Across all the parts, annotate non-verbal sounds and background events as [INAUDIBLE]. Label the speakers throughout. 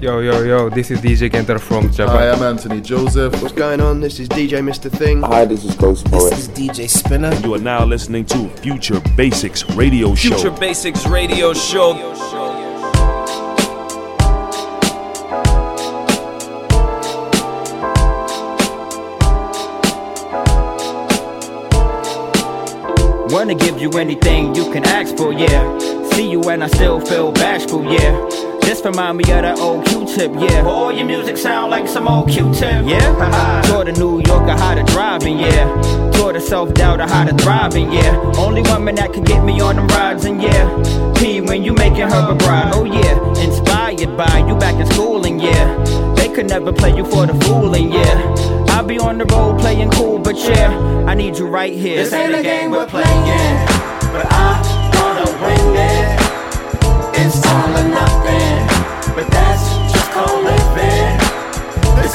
Speaker 1: Yo, yo, yo, this is DJ Kenter from Japan.
Speaker 2: Hi, I'm Anthony Joseph.
Speaker 3: What's going on? This is DJ Mr. Thing.
Speaker 4: Hi, this is Ghost Poet.
Speaker 5: This is DJ Spinner.
Speaker 6: You are now listening to Future Basics Radio Show.
Speaker 7: Future Basics Radio Show.
Speaker 8: Wanna give you anything you can ask for, yeah. See you and I still feel bashful, yeah. This remind me of that old Q-tip, yeah. All your music sound like some old Q-tip, yeah. [LAUGHS] Taught a New Yorker how to driving, yeah. Taught a self-doubter how to thriving, yeah. Only woman that can get me on them rides, and yeah. P when you making her a bride, oh yeah. Inspired by you back in school and yeah. They could never play you for the fooling, yeah. I'll be on the road playing cool, but yeah, I need you right here.
Speaker 9: This ain't a game we're playing, but I wanna win it. It's all or nothing,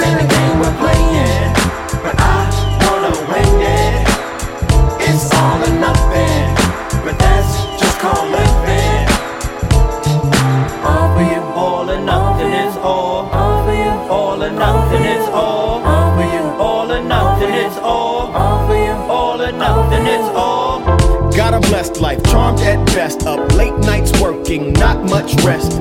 Speaker 9: ain't a game we're playing, but I wanna win it. It's all or nothing, but that's just called living. All for you,
Speaker 8: all or nothing is all.
Speaker 9: all for you,
Speaker 8: All or nothing is all.
Speaker 9: all for you,
Speaker 8: All or nothing is all.
Speaker 9: all for you.
Speaker 8: All or nothing is all.
Speaker 5: Got a blessed life, charmed at best. Up late nights working, not much rest.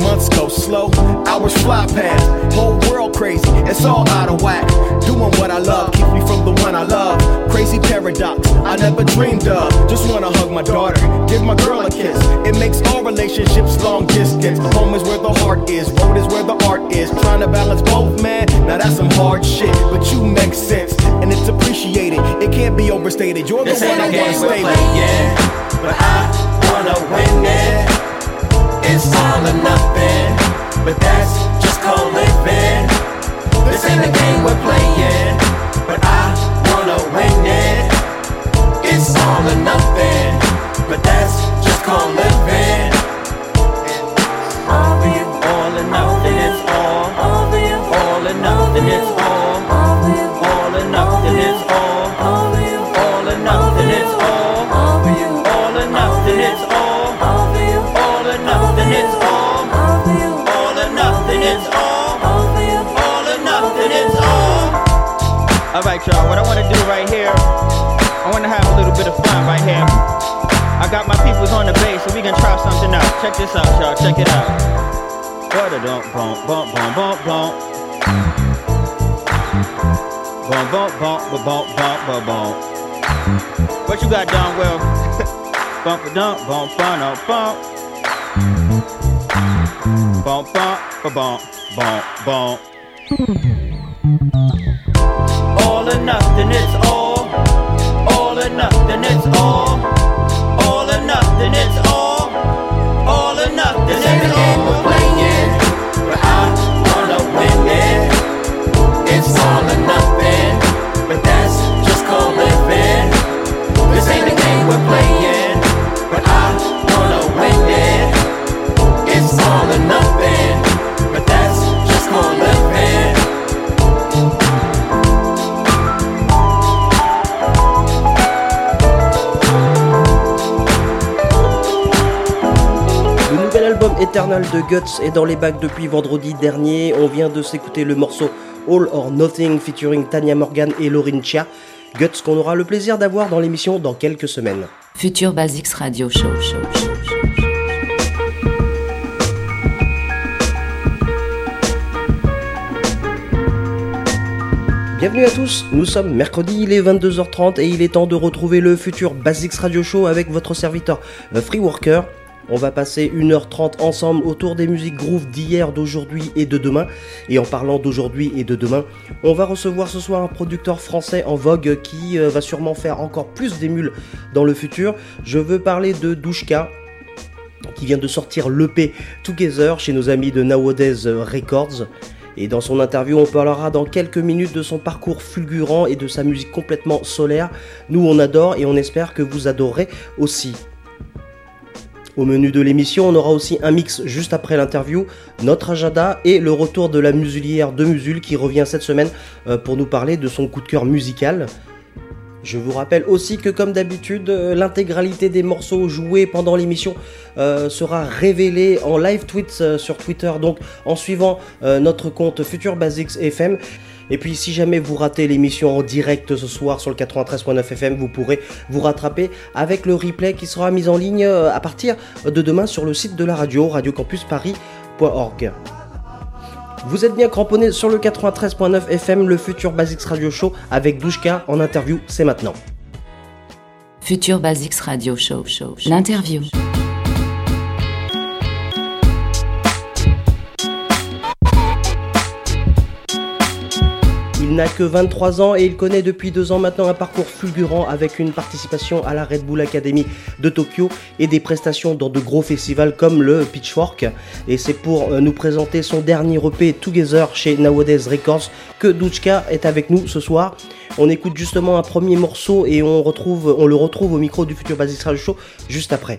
Speaker 5: Months go slow, hours fly past. Whole world crazy, it's all out of whack. Doing what I love keeps me from the one I love. Crazy paradox, I never dreamed of. Just wanna hug my daughter, give my girl a kiss. It makes all relationships long distance. Home is where the heart is, road is where the art is. Trying to balance both, man. Now that's some hard shit, but you make sense and it's appreciated. It can't be overstated. You're the
Speaker 9: This
Speaker 5: one I wanna stay with.
Speaker 9: playing, but I wanna win it. It's all or nothing, but that's just called living. This ain't a game we're playing, but I wanna win it. It's all or nothing, but that's just called living.
Speaker 8: Y'all, what I wanna do right here, I wanna have a little bit of fun right here. I got my peoples on the bass, so we can try something out. Check this out, y'all, check it out. Bump, bump, bump, bump, bump. Bump, bump, bump, bump, bump, ba- bump. What you got done, Will? bump, dump, bump, bump, bump. Bump, bump, bump, bump, bump. All or nothing, it's
Speaker 10: Eternal de Guts est dans les bacs depuis vendredi dernier. On vient de s'écouter le morceau All or Nothing featuring Tanya Morgan et Lauryn Chia. Guts qu'on aura le plaisir d'avoir dans l'émission dans quelques semaines.
Speaker 11: Future Basics Radio Show. show, show, show.
Speaker 10: Bienvenue à tous, nous sommes mercredi, il est 22h30 et il est temps de retrouver le futur Basics Radio Show avec votre serviteur euh, Free Worker. On va passer 1h30 ensemble autour des musiques groove d'hier, d'aujourd'hui et de demain. Et en parlant d'aujourd'hui et de demain, on va recevoir ce soir un producteur français en vogue qui euh, va sûrement faire encore plus d'émules dans le futur. Je veux parler de Douchka. qui vient de sortir l'EP Together chez nos amis de Nowadays Records. Et dans son interview, on parlera dans quelques minutes de son parcours fulgurant et de sa musique complètement solaire. Nous, on adore et on espère que vous adorerez aussi. Au menu de l'émission, on aura aussi un mix juste après l'interview, notre agenda et le retour de la musulière de Musul qui revient cette semaine euh, pour nous parler de son coup de cœur musical. Je vous rappelle aussi que comme d'habitude, euh, l'intégralité des morceaux joués pendant l'émission euh, sera révélée en live tweet euh, sur Twitter, donc en suivant notre compte Future Basics FM. Et puis si jamais vous ratez l'émission en direct ce soir sur le 93.9 FM, vous pourrez vous rattraper avec le replay qui sera mis en ligne euh, à partir de demain sur le site de la radio, radiocampusparis.org. Vous êtes bien cramponné sur le 93.9 FM, le futur Basics Radio Show avec Douchka en interview, c'est maintenant.
Speaker 11: Future Basics Radio Show. show, show. L'interview.
Speaker 10: Il n'a que 23 ans et il connaît depuis deux ans maintenant un parcours fulgurant avec une participation à la Red Bull Academy de Tokyo et des prestations dans de gros festivals comme le Pitchfork. Et c'est pour euh, nous présenter son dernier EP Together chez Nowadays Records que Douchka est avec nous ce soir. On écoute justement un premier morceau et on, le retrouve au micro du futur Basics Radio Show juste après.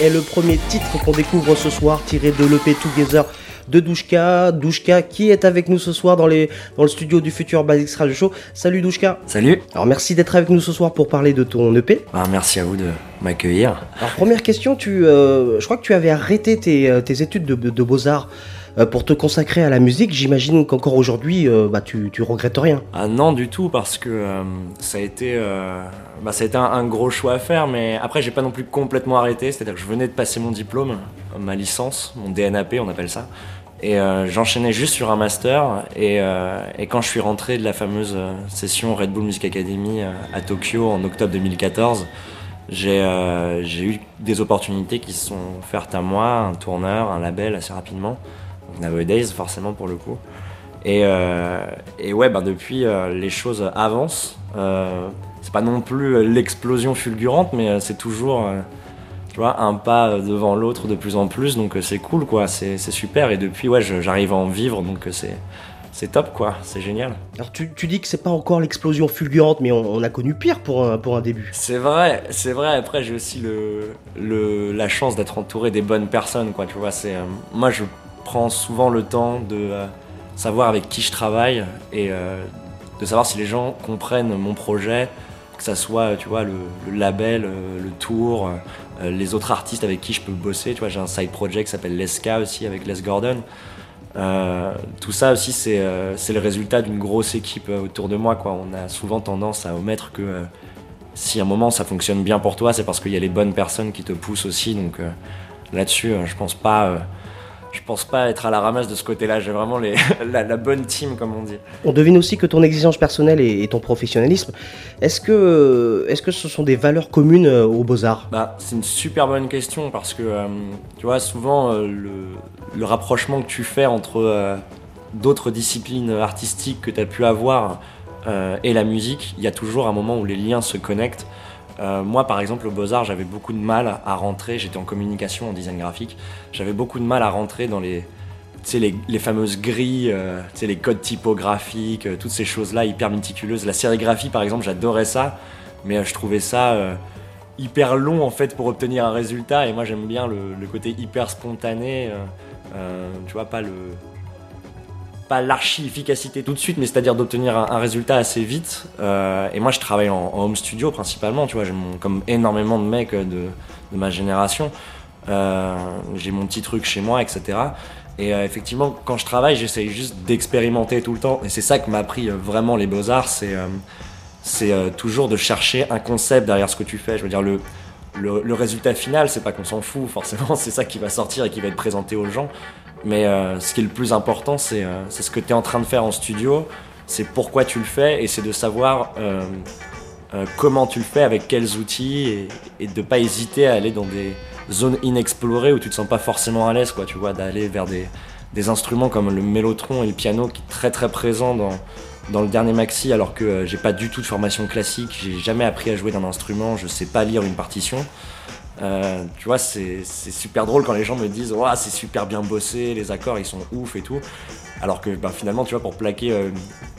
Speaker 10: Est le premier titre qu'on découvre ce soir, tiré de l'EP Together de Douchka. Douchka qui est avec nous ce soir dans, les, dans le studio du futur Basics Radio Show. Salut Douchka.
Speaker 12: Salut.
Speaker 10: Alors merci d'être avec nous ce soir pour parler de ton EP.
Speaker 12: Ah, merci à vous de m'accueillir.
Speaker 10: Alors première question, tu, euh, je crois que tu avais arrêté tes, euh, tes études de, de beaux-arts pour te consacrer à la musique. J'imagine qu'encore aujourd'hui, euh, bah, tu, regrettes rien.
Speaker 12: Ah non du tout parce que euh, ça a été euh, bah, un, gros choix à faire mais après j'ai pas non plus complètement arrêté c'est-à-dire que je venais de passer mon diplôme ma licence mon DNAP on appelle ça et euh, j'enchaînais juste sur un master et, euh, quand je suis rentré de la fameuse euh, session Red Bull Music Academy euh, à Tokyo en octobre 2014 j'ai euh, eu des opportunités qui se sont offertes à moi un tourneur un label assez rapidement Nowadays forcément pour le coup et, euh, et ouais, ben depuis, euh, les choses avancent. Euh, c'est pas non plus l'explosion fulgurante, mais c'est toujours, tu vois, un pas devant l'autre de plus en plus. Donc c'est cool, quoi. C'est c'est super. Et depuis, ouais, j'arrive à en vivre, donc c'est c'est top, quoi. C'est génial.
Speaker 10: Alors tu, tu dis que c'est pas encore l'explosion fulgurante, mais on, on a connu pire pour un, pour un début.
Speaker 12: C'est vrai, c'est vrai. Après, j'ai aussi le, le, la chance d'être entouré des bonnes personnes, quoi. Tu vois, c'est euh, moi, je prends souvent le temps de euh, savoir avec qui je travaille et euh, de savoir si les gens comprennent mon projet, que ça soit, tu vois, le, label, euh, le tour, les autres artistes avec qui je peux bosser. Tu vois, j'ai un side project qui s'appelle Leska aussi avec Les Gordon. Tout ça aussi, c'est euh, le résultat d'une grosse équipe autour de moi. Quoi. On a souvent tendance à omettre que si à un moment ça fonctionne bien pour toi, c'est parce qu'il y a les bonnes personnes qui te poussent aussi. Donc là-dessus, je pense pas, je pense pas être à la ramasse de ce côté-là. J'ai vraiment les, [LAUGHS] la, la bonne team, comme on dit.
Speaker 10: On devine aussi que ton exigence personnelle et, et ton professionnalisme, est-ce que, est-ce que ce sont des valeurs communes euh, aux beaux-arts?
Speaker 12: Bah, c'est une super bonne question parce que euh, tu vois souvent euh, le, le rapprochement que tu fais entre euh, d'autres disciplines artistiques que tu as pu avoir et la musique, il y a toujours un moment où les liens se connectent. Euh, moi, par exemple, au Beaux-Arts, j'avais beaucoup de mal à rentrer. J'étais en communication, en design graphique. J'avais beaucoup de mal à rentrer dans les, fameuses grilles, euh, les codes typographiques, euh, toutes ces choses-là hyper méticuleuses. La sérigraphie, par exemple, j'adorais ça, mais je trouvais ça hyper long en fait pour obtenir un résultat. Et moi, j'aime bien le, côté hyper spontané. tu vois, pas le pas l'archi-efficacité tout de suite, mais c'est-à-dire d'obtenir un, résultat assez vite. Euh, et moi, je travaille en, home studio principalement, tu vois, j'ai mon- comme énormément de mecs de, de ma génération. Euh, j'ai mon petit truc chez moi, etc. Et euh, effectivement, quand je travaille, j'essaye juste d'expérimenter tout le temps. Et c'est ça que m'a appris euh, vraiment les beaux-arts, c'est euh, c'est euh, toujours de chercher un concept derrière ce que tu fais. Je veux dire, le, le résultat final, c'est pas qu'on s'en fout, forcément, [LAUGHS] c'est ça qui va sortir et qui va être présenté aux gens. Mais euh, ce qui est le plus important, c'est euh, ce que tu es en train de faire en studio, c'est pourquoi tu le fais et c'est de savoir euh, euh, comment tu le fais, avec quels outils et, et de pas hésiter à aller dans des zones inexplorées où tu te sens pas forcément à l'aise, quoi, tu vois, d'aller vers des, des instruments comme le mélotron et le piano qui est très très présent dans, dans le dernier maxi alors que euh, j'ai pas du tout de formation classique, j'ai jamais appris à jouer d'un instrument, je sais pas lire une partition. Euh, tu vois, c'est super drôle quand les gens me disent c'est super bien bossé, les accords ils sont ouf et tout. Alors que bah, finalement, tu vois, pour plaquer euh,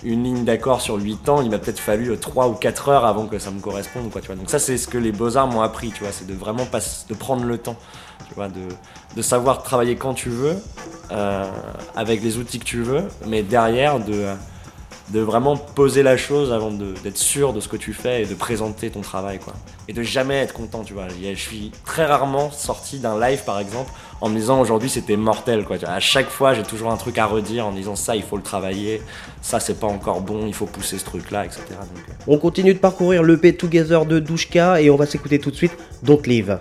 Speaker 12: une ligne d'accord sur 8 ans, il m'a peut-être fallu 3 ou 4 heures avant que ça me corresponde. Quoi, tu vois. Donc, ça, c'est ce que les beaux-arts m'ont appris, tu vois, c'est de vraiment pas, de prendre le temps, tu vois, de, de savoir travailler quand tu veux, euh, avec les outils que tu veux, mais derrière, de, de vraiment poser la chose avant d'être sûr de ce que tu fais et de présenter ton travail quoi. Et de jamais être content, tu vois. Je suis très rarement sorti d'un live par exemple en me disant aujourd'hui c'était mortel quoi. À chaque fois j'ai toujours un truc à redire en disant ça il faut le travailler, ça c'est pas encore bon, il faut pousser ce truc là, etc. Euh,
Speaker 10: On continue de parcourir le P Together de Douchka et on va s'écouter tout de suite Don't Leave.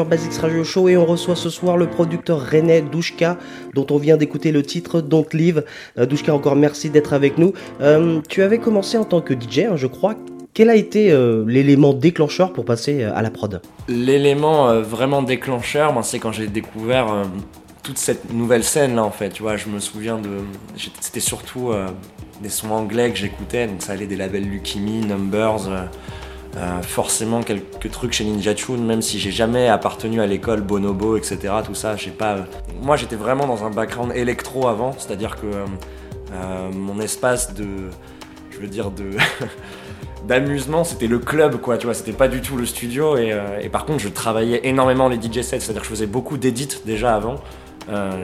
Speaker 10: Basics Radio Show et on reçoit ce soir le producteur René Douchka dont on vient d'écouter le titre Don't Live. Euh, Douchka, encore merci d'être avec nous. Euh, tu avais commencé en tant que DJ, hein, je crois. Quel a été euh, l'élément déclencheur pour passer à la prod?
Speaker 12: L'élément vraiment déclencheur, moi, c'est quand j'ai découvert toute cette nouvelle scène là en fait. Tu je me souviens de. C'était surtout des sons anglais que j'écoutais, donc ça allait des labels Lucky Numbers. Euh, forcément quelques trucs chez Ninja Tune, même si j'ai jamais appartenu à l'école Bonobo, etc. Tout ça, j'ai pas. euh, Moi, j'étais vraiment dans un background électro avant, c'est-à-dire que euh, mon espace de, je veux dire de [LAUGHS] d'amusement, c'était le club, quoi. Tu vois, c'était pas du tout le studio. Et, et par contre, je travaillais énormément les DJ sets, c'est-à-dire que je faisais beaucoup d'édits déjà avant.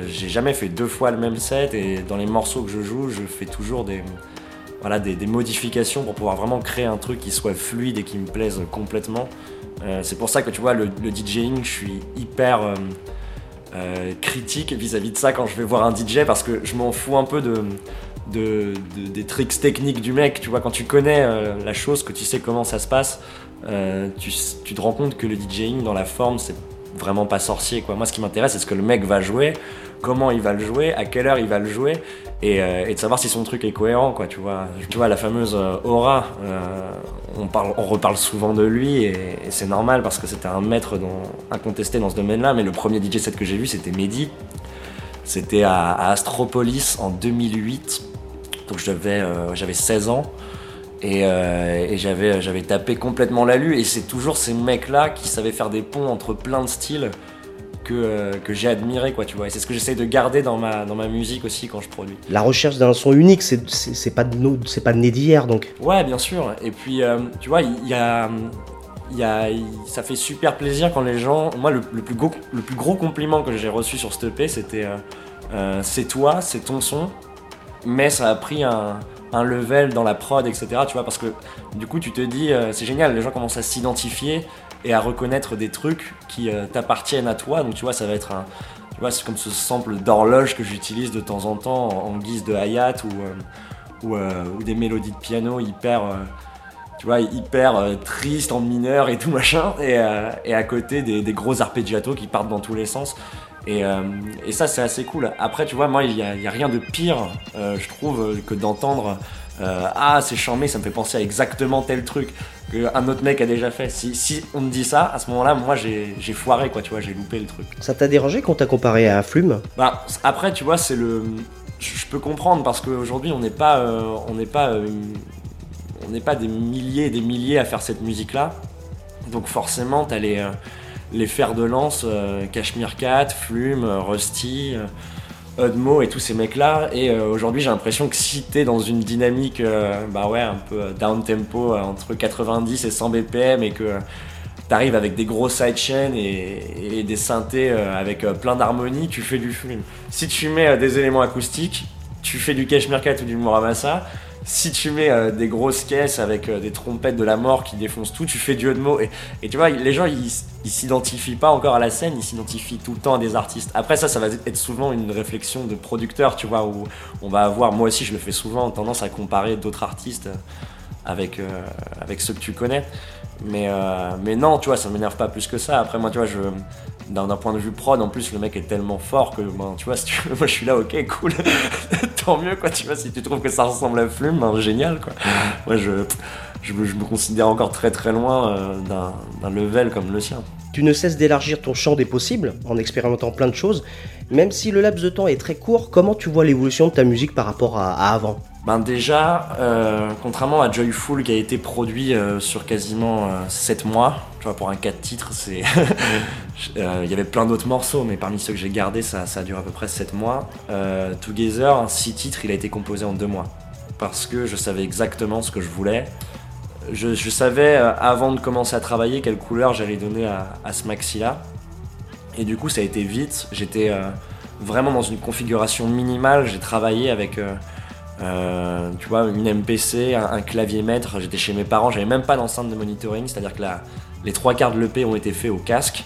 Speaker 12: J'ai jamais fait deux fois le même set et dans les morceaux que je joue, je fais toujours des, voilà, des, des modifications pour pouvoir vraiment créer un truc qui soit fluide et qui me plaise complètement. Euh, c'est pour ça que tu vois, le, le DJing, je suis hyper euh, euh, critique vis-à-vis de ça quand je vais voir un DJ parce que je m'en fous un peu de, de- de- des tricks techniques du mec. Tu vois, quand tu connais la chose, que tu sais comment ça se passe, tu, tu te rends compte que le DJing dans la forme, c'est vraiment pas sorcier. Quoi. Moi, ce qui m'intéresse, c'est ce que le mec va jouer, comment il va le jouer, à quelle heure il va le jouer, et, euh, de savoir si son truc est cohérent. Quoi, tu, vois. la fameuse euh, aura, euh, on, parle, reparle souvent de lui, et, c'est normal parce que c'était un maître incontesté dans ce domaine-là, mais le premier DJ set que j'ai vu, c'était Mehdi. C'était à, Astropolis en 2008. Donc j'avais euh, j'avais 16 ans. Et, et j'avais j'avais tapé complètement la lue. Et c'est toujours ces mecs-là qui savaient faire des ponts entre plein de styles que, euh, que j'ai admiré, quoi, tu vois. Et c'est ce que j'essaie de garder dans ma, dans ma musique aussi quand je produis.
Speaker 10: La recherche d'un son unique, c'est- c'est c'est pas, de pas né d'hier donc.
Speaker 12: Ouais, bien sûr. Et puis, euh, tu vois, il y a, y a- ça fait super plaisir quand les gens. Moi, le, le plus, gros, le plus gros compliment que j'ai reçu sur cette EP, c'était euh, euh, c'est toi, c'est ton son, mais ça a pris un, un level dans la prod, etc. Tu vois, parce que du coup, tu te dis, euh, c'est génial, les gens commencent à s'identifier et à reconnaître des trucs qui euh, t'appartiennent à toi. Donc, tu vois, ça va être un. Tu vois, c'est comme ce sample d'horloge que j'utilise de temps en temps en, guise de hi-hat ou, euh, euh, ou des mélodies de piano hyper. tu vois, hyper triste en mineur et tout machin, et, à côté des, gros arpeggiatos qui partent dans tous les sens. Et, ça, c'est assez cool. Après, tu vois, moi, il n'y a, rien de pire, je trouve, que d'entendre euh, Ah, c'est charmé, ça me fait penser à exactement tel truc qu'un autre mec a déjà fait. Si, si on me dit ça, à ce moment-là, moi, j'ai foiré, quoi, tu vois, j'ai loupé le truc.
Speaker 10: Ça t'a dérangé quand t'as comparé à Flume?
Speaker 12: Bah, après, tu vois, c'est le. Je peux comprendre parce qu'aujourd'hui, on n'est pas, euh, on n'est pas, euh, on n'est pas des milliers et des milliers à faire cette musique-là. Donc forcément, t'as les, les fers de lance, Cashmere Cat, Flume, Rusty, Udmo et tous ces mecs-là. Et euh, aujourd'hui, j'ai l'impression que si t'es dans une dynamique, euh, bah ouais, un peu down tempo, euh, entre 90 et 100 BPM, et que t'arrives avec des gros sidechains et, et des synthés avec plein d'harmonies, tu fais du Flume. Si tu mets des éléments acoustiques, tu fais du Cashmere Cat ou du Muramasa. Si tu mets euh, des grosses caisses avec euh, des trompettes de la mort qui défoncent tout, tu fais du Udmo. Et, et tu vois, les gens, ils, s'identifient pas encore à la scène, ils s'identifient tout le temps à des artistes. Après, ça, ça va être souvent une réflexion de producteur, tu vois, où on va avoir, moi aussi je le fais souvent, tendance à comparer d'autres artistes avec, euh, avec ceux que tu connais. Mais, mais non, tu vois, ça m'énerve pas plus que ça. Après, moi, tu vois, je, d'un, point de vue prod, en plus, le mec est tellement fort que, ben, tu vois, si tu veux, moi je suis là, ok, cool, [LAUGHS] tant mieux, quoi, tu vois, si tu trouves que ça ressemble à Flume, ben, génial, quoi. Moi, je, je, me- considère encore très très loin euh, d'un level comme le sien.
Speaker 10: Tu ne cesses d'élargir ton champ des possibles en expérimentant plein de choses. Même si le laps de temps est très court, comment tu vois l'évolution de ta musique par rapport à, avant?
Speaker 12: Ben déjà, euh, contrairement à Joyful qui a été produit euh, sur quasiment 7 mois, tu vois, pour un 4 titres, c'est. [LAUGHS] Euh, Il y avait plein d'autres morceaux, mais parmi ceux que j'ai gardés, ça, ça a duré à peu près 7 mois. Euh, Together, 6 titres, il a été composé en 2 mois. Parce que je savais exactement ce que je voulais. Je, savais, euh, avant de commencer à travailler, quelle couleur j'allais donner à, ce maxi-là. Et du coup, ça a été vite. J'étais euh, vraiment dans une configuration minimale. J'ai travaillé avec. euh, tu vois, une MPC, un, clavier maître. J'étais chez mes parents, j'avais même pas d'enceinte de monitoring, c'est-à-dire que les trois quarts de l'EP ont été faits au casque.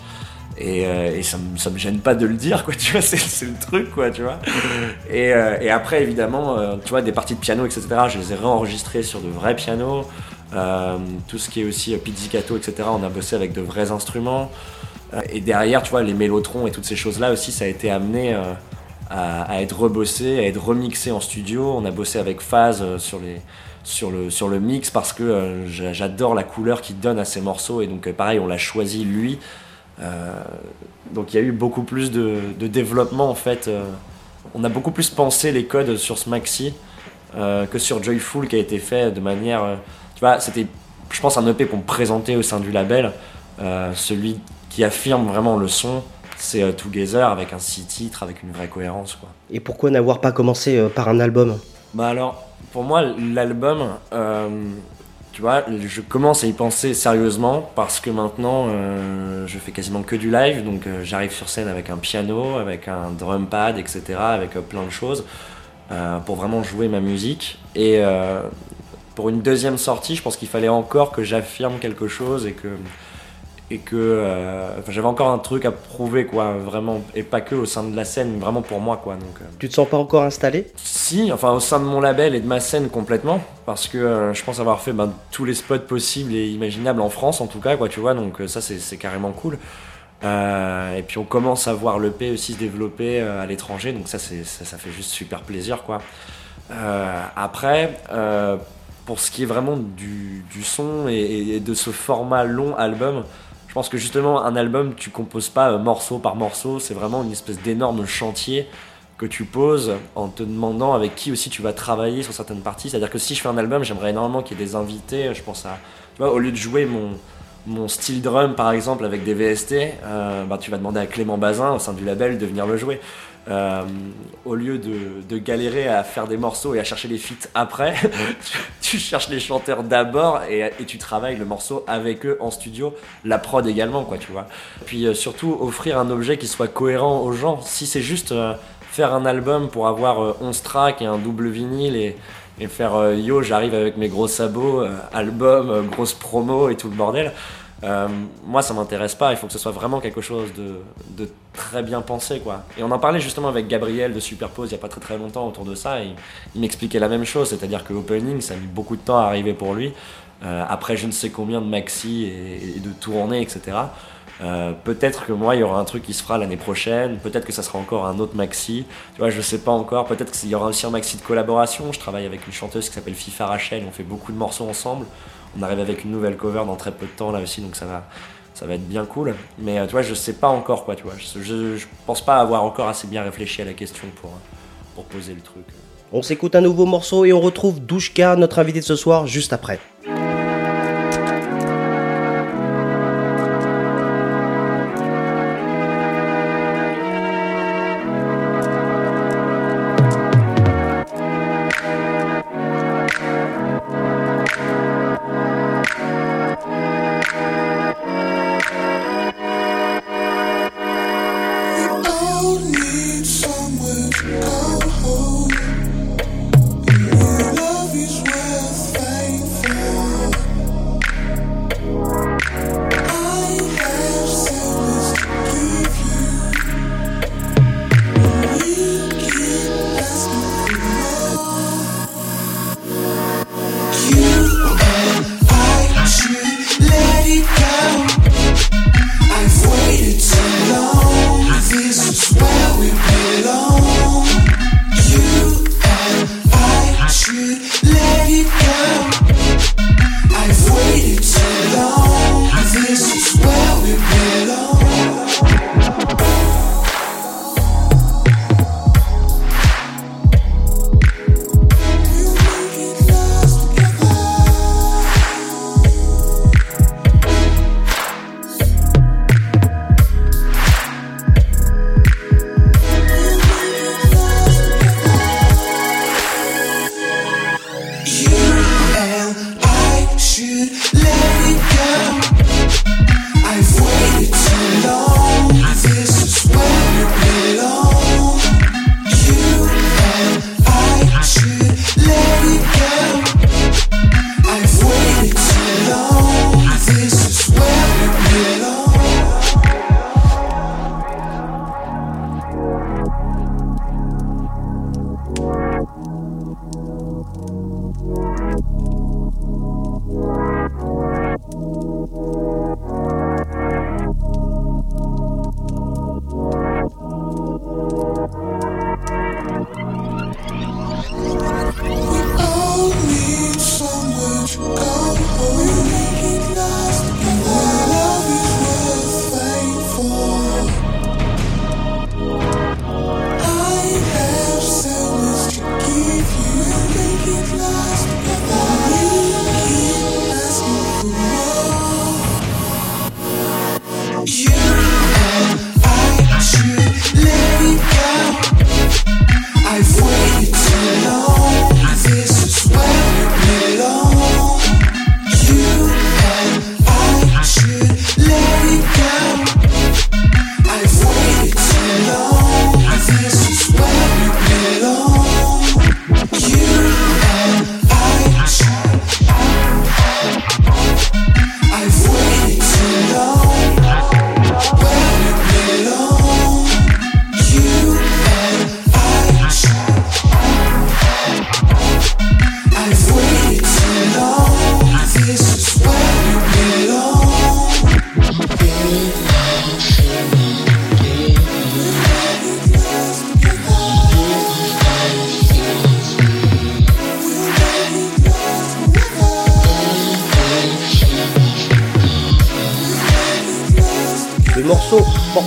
Speaker 12: Et, ça, ça me gêne pas de le dire, quoi, [LAUGHS] tu vois, c'est, le truc, quoi, tu vois. Et, et après, évidemment, tu vois, des parties de piano, etc., je les ai réenregistrées sur de vrais pianos. Euh, tout ce qui est aussi euh, pizzicato, etc., on a bossé avec de vrais instruments. Euh, Et derrière, tu vois, les mélotrons et toutes ces choses-là aussi, ça a été amené à, être rebossé, à être remixé en studio. On a bossé avec Phase sur, les, sur, le, sur le mix parce que j'a- j'adore la couleur qu'il donne à ces morceaux. Et donc, pareil, on l'a choisi lui. Donc, il y a eu beaucoup plus de, développement en fait. on a beaucoup plus pensé les codes sur ce maxi que sur Joyful qui a été fait de manière. Vois, c'était, je pense, un EP me présenter au sein du label. Euh, celui qui affirme vraiment le son, c'est euh, Together avec un six titres, avec une vraie cohérence. Quoi.
Speaker 10: Et pourquoi n'avoir pas commencé euh, par un album?
Speaker 12: Bah alors, pour moi, l'album, euh, tu vois, je commence à y penser sérieusement parce que maintenant, je fais quasiment que du live, donc j'arrive sur scène avec un piano, avec un drum pad, etc., avec plein de choses pour vraiment jouer ma musique. Et pour une deuxième sortie, je pense qu'il fallait encore que j'affirme quelque chose et que et que euh, enfin, j'avais encore un truc à prouver quoi vraiment et pas que au sein de la scène vraiment pour moi quoi donc euh,
Speaker 10: Tu te sens pas encore installé?
Speaker 12: Si, enfin au sein de mon label et de ma scène complètement, parce que euh, je pense avoir fait ben, tous les spots possibles et imaginables en France en tout cas, quoi, tu vois, donc ça c'est carrément cool. Et puis on commence à voir l'EP aussi se développer à l'étranger, donc ça, ça, ça fait juste super plaisir, quoi. Après, pour ce qui est vraiment du, son et, de ce format long album, je pense que justement un album, tu composes pas euh, morceau par morceau, c'est vraiment une espèce d'énorme chantier que tu poses en te demandant avec qui aussi tu vas travailler sur certaines parties. C'est-à-dire que si je fais un album, j'aimerais énormément qu'il y ait des invités. Je pense à, tu vois, au lieu de jouer mon, mon style drum par exemple avec des VST, euh, bah, tu vas demander à Clément Bazin au sein du label de venir le jouer. Euh, au lieu de, de galérer à faire des morceaux et à chercher les feats après, [LAUGHS] tu, tu cherches les chanteurs d'abord et, et tu travailles le morceau avec eux en studio, la prod également, quoi, tu vois. Puis euh, surtout offrir un objet qui soit cohérent aux gens. Si c'est juste euh, faire un album pour avoir euh, 11 tracks et un double vinyle et, et faire euh, yo, j'arrive avec mes gros sabots, euh, album, euh, grosse promo et tout le bordel. Euh, moi, ça m'intéresse pas. Il faut que ce soit vraiment quelque chose de, très bien pensé, quoi. Et on en parlait justement avec Gabriel de Superpose il y a pas très très longtemps autour de ça. Et il, m'expliquait la même chose, c'est-à-dire que Opening, ça a mis beaucoup de temps à arriver pour lui. Euh, après, je ne sais combien de maxi et, et de tournées, etc. Euh, peut-être que moi, il y aura un truc qui se fera l'année prochaine. Peut-être que ça sera encore un autre maxi. Tu vois, je sais pas encore. Peut-être qu'il y aura aussi un maxi de collaboration. Je travaille avec une chanteuse qui s'appelle Fifa Rachel. On fait beaucoup de morceaux ensemble. On arrive avec une nouvelle cover dans très peu de temps là aussi, donc ça va, ça va être bien cool. Mais euh, tu vois, je sais pas encore quoi. Tu vois, je, je, pense pas avoir encore assez bien réfléchi à la question pour, pour poser le truc.
Speaker 10: On s'écoute un nouveau morceau et on retrouve Douchka, notre invité de ce soir, juste après.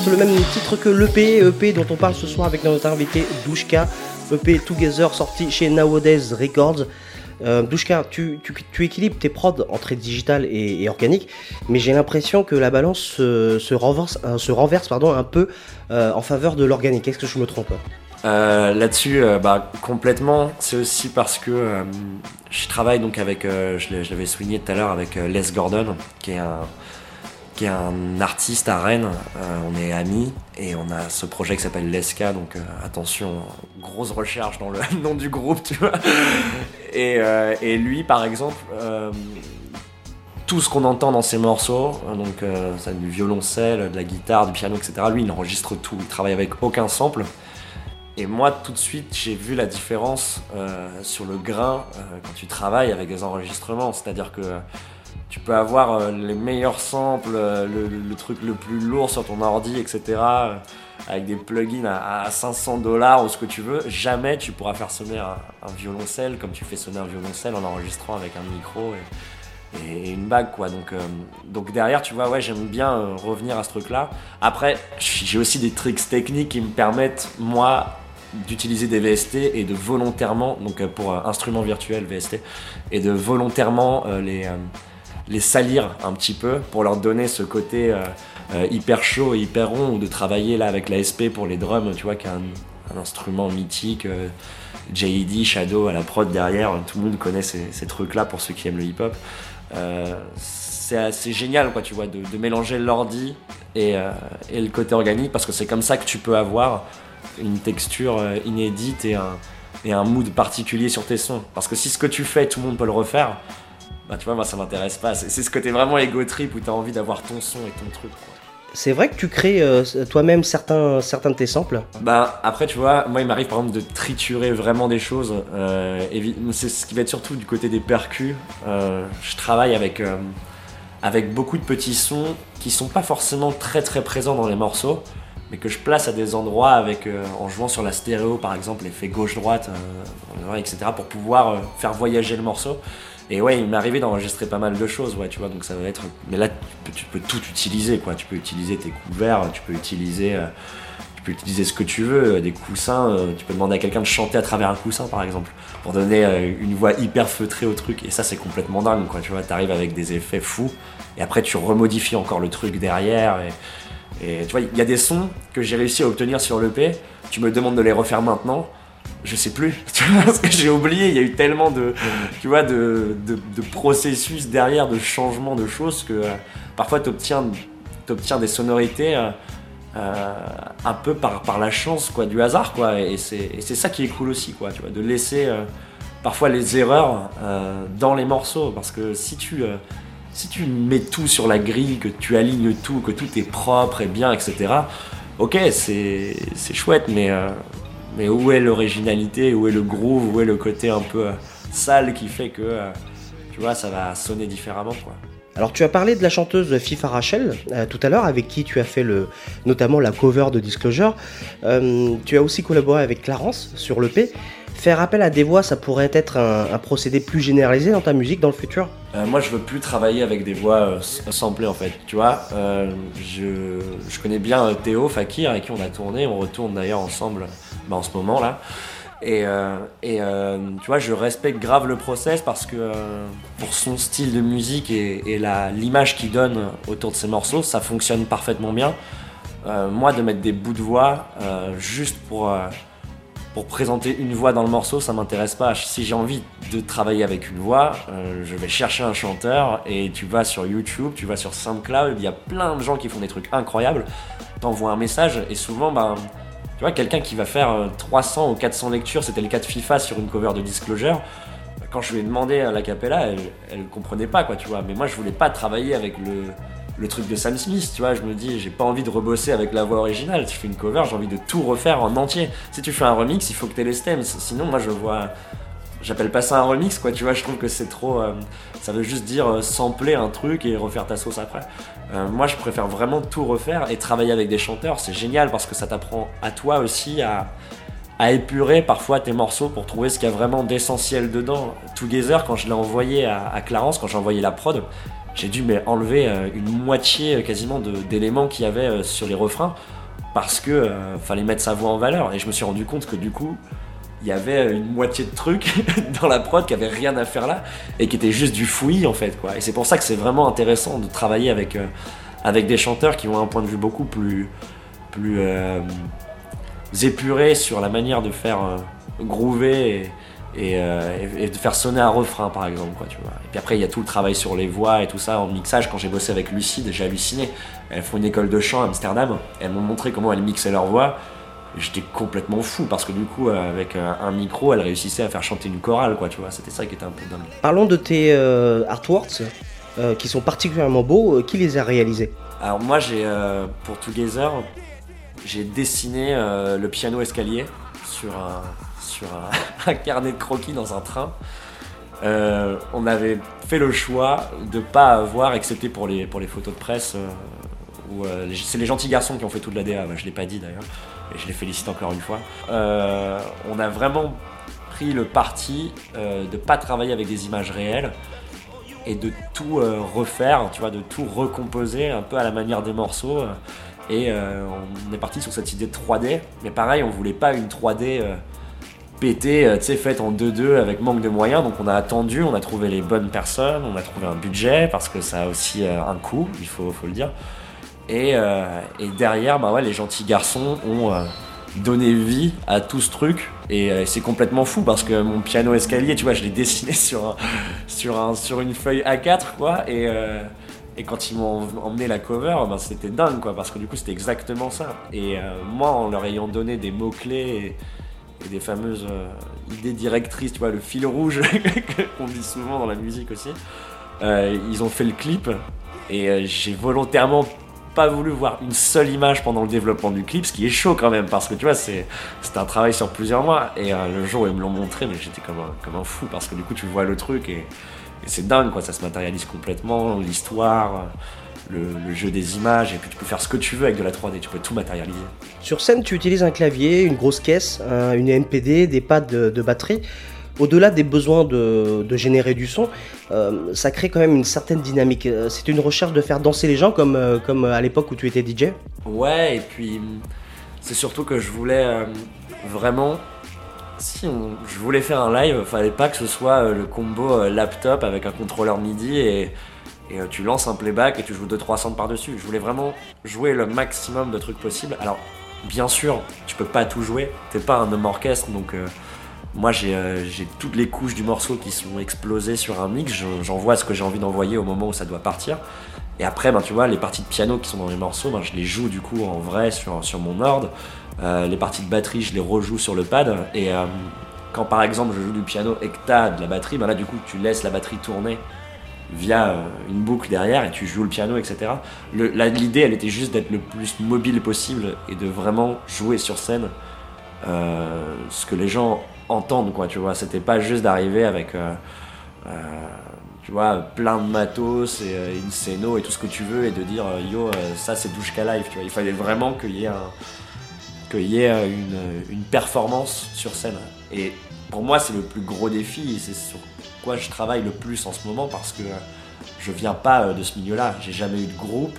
Speaker 10: Le même titre que l'EP, EP dont on parle ce soir avec notre invité Douchka, EP Together sorti chez Nowadays Records. Euh, Douchka, tu, tu- équilibres tes prods entre digital et, organique, mais j'ai l'impression que la balance se, se renverse, euh, se renverse pardon, un peu euh, en faveur de l'organique. Est-ce que je me trompe
Speaker 12: Euh, Là-dessus, bah, complètement. C'est aussi parce que je travaille donc avec, je l'avais souligné tout à l'heure, avec Les Gordon, qui est un, qui est un artiste à Rennes. Euh, on est amis et on a ce projet qui s'appelle Leska. Donc euh, attention, grosse recherche dans le [LAUGHS] nom du groupe, tu vois. Et, euh, et lui, par exemple. tout ce qu'on entend dans ses morceaux, euh, donc ça du violoncelle, de la guitare, du piano, etc. Lui, il enregistre tout, il travaille avec aucun sample. Et moi, tout de suite, j'ai vu la différence sur le grain quand tu travailles avec des enregistrements. C'est-à-dire que tu peux avoir euh, les meilleurs samples, euh, le, truc le plus lourd sur ton ordi, etc. euh, avec des plugins à, à 500 dollars ou ce que tu veux. Jamais tu pourras faire sonner un, violoncelle comme tu fais sonner un violoncelle en enregistrant avec un micro et, une bague quoi donc donc derrière tu vois ouais j'aime bien revenir à ce truc là après j'ai aussi des tricks techniques qui me permettent moi d'utiliser des VST et de volontairement donc pour instruments virtuels VST et de volontairement les les salir un petit peu pour leur donner ce côté euh, euh, hyper chaud et hyper rond ou de travailler là avec la SP pour les drums tu vois qui est un, instrument mythique euh, JED, Shadow à la prod derrière, tout le monde connaît ces, trucs-là pour ceux qui aiment le hip-hop. Euh, c'est assez génial, quoi, tu vois, de, mélanger l'ordi et, le côté organique, parce que c'est comme ça que tu peux avoir une texture inédite et un, et un mood particulier sur tes sons. Parce que si ce que tu fais, tout le monde peut le refaire, bah tu vois, moi ça m'intéresse pas. C'est ce côté vraiment ego trip où t'as envie d'avoir ton son et ton truc. quoi.
Speaker 10: C'est vrai que tu crées euh, toi-même certains, certains de tes samples?
Speaker 12: Bah après tu vois, moi il m'arrive par exemple de triturer vraiment des choses. Euh, c'est ce qui va être surtout du côté des percus. Euh, je travaille avec avec beaucoup de petits sons qui sont pas forcément très très présents dans les morceaux, mais que je place à des endroits avec en jouant sur la stéréo par exemple, l'effet gauche-droite, etc. pour pouvoir faire voyager le morceau. Et ouais, il m'est arrivé d'enregistrer pas mal de choses, tu vois, donc ça va être. Mais là, tu peux, tu peux tout utiliser, quoi. Tu peux utiliser tes couverts, tu peux utiliser, euh, tu peux utiliser ce que tu veux, euh, des coussins. euh, tu peux demander à quelqu'un de chanter à travers un coussin, par exemple, pour donner une voix hyper feutrée au truc. Et ça, c'est complètement dingue, quoi. Tu vois, t'arrives avec des effets fous, et après, tu remodifies encore le truc derrière. Et, et tu vois, il y a des sons que j'ai réussi à obtenir sur l'EP. Tu me demandes de les refaire maintenant je sais plus, [LAUGHS] parce que j'ai oublié, il y a eu tellement de, tu vois, de, de, processus derrière, de changements de choses que euh, parfois tu obtiens, des sonorités euh, euh, un peu par, par la chance, quoi, du hasard, quoi, et c'est ça qui est cool aussi, quoi, tu vois, de laisser parfois les erreurs dans les morceaux, parce que si tu, si tu mets tout sur la grille, que tu alignes tout, que tout est propre et bien, etc., ok, c'est chouette, mais, mais où est l'originalité, où est le groove, où est le côté un peu euh, sale qui fait que, euh, tu vois, ça va sonner différemment, quoi.
Speaker 10: Alors tu as parlé de la chanteuse FIFA Rachel euh, tout à l'heure, avec qui tu as fait le, notamment la cover de Disclosure. Euh, tu as aussi collaboré avec Clarence sur l'EP. Faire appel à des voix, ça pourrait être un, un procédé plus généralisé dans ta musique dans le futur?
Speaker 12: Euh, moi, je veux plus travailler avec des voix samplées en fait. Tu vois, je, je connais bien Théo Fakir avec qui on a tourné. On retourne d'ailleurs ensemble bah, en ce moment là. Et, euh, euh, tu vois, je respecte grave le process parce que euh, pour son style de musique et, l'image qu'il donne autour de ses morceaux, ça fonctionne parfaitement bien. Moi, de mettre des bouts de voix juste pour pour présenter une voix dans le morceau, ça m'intéresse pas. Si j'ai envie de travailler avec une voix, je vais chercher un chanteur et tu vas sur YouTube, tu vas sur SoundCloud, il y a plein de gens qui font des trucs incroyables. T'envoies un message et souvent, ben, tu vois, quelqu'un qui va faire euh, 300 ou 400 lectures, c'était le cas de FIFA sur une cover de Disclosure. Quand je lui ai demandé à la capella, elle, comprenait pas quoi, tu vois. Mais moi, je voulais pas travailler avec le, truc de Sam Smith, tu vois. Je me dis, j'ai pas envie de rebosser avec la voix originale. Si je fais une cover, j'ai envie de tout refaire en entier. Si tu fais un remix, il faut que tu aies les stems. Sinon, moi, je vois. J'appelle pas ça un remix, quoi, tu vois. Je trouve que c'est trop. euh, ça veut juste dire euh, sampler un truc et refaire ta sauce après. Euh, moi, je préfère vraiment tout refaire et travailler avec des chanteurs. C'est génial parce que ça t'apprend à toi aussi à à épurer parfois tes morceaux pour trouver ce qu'il y a vraiment d'essentiel dedans. Together, quand je l'ai envoyé à, Clarence, quand j'ai envoyé la prod, j'ai dû mais, enlever euh, une moitié quasiment d'éléments qu'il y avait sur les refrains parce que fallait mettre sa voix en valeur. Et je me suis rendu compte que du coup, il y avait une moitié de trucs [LAUGHS] dans la prod qui avait rien à faire là et qui était juste du fouillis en fait quoi. Et c'est pour ça que c'est vraiment intéressant de travailler avec euh, avec des chanteurs qui ont un point de vue beaucoup plus euh, épuré sur la manière de faire euh, groover et, de faire sonner un refrain par exemple quoi. Et puis après il y a tout le travail sur les voix et tout ça en mixage quand j'ai bossé avec Lucide j'ai halluciné. Elles font une école de chant à Amsterdam, elles m'ont montré comment elles mixaient leur voix. J'étais complètement fou parce que du coup euh, avec euh, un micro elles réussissaient à faire chanter une chorale quoi tu vois. C'était ça qui était un peu dingue.
Speaker 10: Parlons de tes euh, artworks euh, qui sont particulièrement beaux. Qui les a réalisés?
Speaker 12: Alors moi j'ai euh, pour Together j'ai dessiné le piano escalier sur un sur un, [LAUGHS] un carnet de croquis dans un train. On avait fait le choix de pas avoir, excepté pour les pour les photos de presse, où c'est les gentils garçons qui ont fait toute la DA. bah, je l'ai pas dit d'ailleurs, et je les félicite encore une fois. Euh, on a vraiment pris le parti euh, de pas travailler avec des images réelles et de tout euh, refaire, tu vois, de tout recomposer un peu à la manière des morceaux. et euh, on est parti sur cette idée de 3D, mais pareil, on voulait pas une 3D euh, pétée, tu sais, faite en 2-2 avec manque de moyens. Donc on a attendu, on a trouvé les bonnes personnes, on a trouvé un budget parce que ça a aussi un coût, il faut le dire. Et, euh, et derrière, bah ouais, les gentils garçons ont euh, donné vie à tout ce truc. Et euh, c'est complètement fou parce que mon piano escalier, tu vois, je l'ai dessiné [LAUGHS] sur, sur, un, sur une feuille A4, quoi. Et, quand ils m'ont emmené la cover, ben, c'était dingue, quoi, parce que du coup, c'était exactement ça. Et moi, en leur ayant donné des mots-clés et, des fameuses idées directrices, tu vois, le fil rouge [LAUGHS] qu'on dit souvent dans la musique aussi, ils ont fait le clip et j'ai volontairement pas voulu voir une seule image pendant le développement du clip, ce qui est chaud quand même, parce que tu vois, c'est un travail sur plusieurs mois. Et euh, le jour où ils me l'ont montré, mais j'étais comme un, fou, parce que du coup, tu vois le truc et, c'est dingue, quoi, ça se matérialise complètement, l'histoire, le, jeu des images, et puis tu peux faire ce que tu veux avec de la 3D, tu peux tout matérialiser.
Speaker 10: Sur scène, tu utilises un clavier, une grosse caisse, un- une NPD, des pads de batterie. Au-delà des besoins de, de générer du son, euh, ça crée quand même une certaine dynamique. Euh, C'est une recherche de faire danser les gens comme, euh, comme à l'époque où tu étais DJ
Speaker 12: Ouais, et puis c'est surtout que je voulais vraiment. Si je voulais faire un live, fallait pas que ce soit le combo laptop avec un contrôleur MIDI et, et tu lances un playback et tu joues 2-3 centres par-dessus. Je voulais vraiment jouer le maximum de trucs possibles. Alors, bien sûr, tu peux pas tout jouer, t'es pas un homme orchestre donc. Moi, j'ai euh, j'ai toutes les couches du morceau qui sont explosées sur un mix. Je- J'envoie ce que j'ai envie d'envoyer au moment où ça doit partir. Et après, ben, tu vois, les parties de piano qui sont dans les morceaux, ben, je les joue du coup en vrai sur, sur mon ordre. Euh, les parties de batterie, je les rejoue sur le pad. Et euh, quand par exemple je joue du piano et que t'as de la batterie, ben là du coup tu laisses la batterie tourner via une boucle derrière et tu joues le piano, etc. L'idée, elle était juste d'être le plus mobile possible et de vraiment jouer sur scène ce que les gens entendent, quoi, tu vois. C'était pas juste d'arriver avec, euh, euh, tu vois, plein de matos et euh, une scéno et tout ce que tu veux et de dire, yo, ça c'est Douchka Live, tu vois. Il fallait vraiment qu'il y ait, une, une performance sur scène. Et pour moi, c'est le plus gros défi et c'est sur quoi je travaille le plus en ce moment parce que je viens pas de ce milieu-là. J'ai jamais eu de groupe.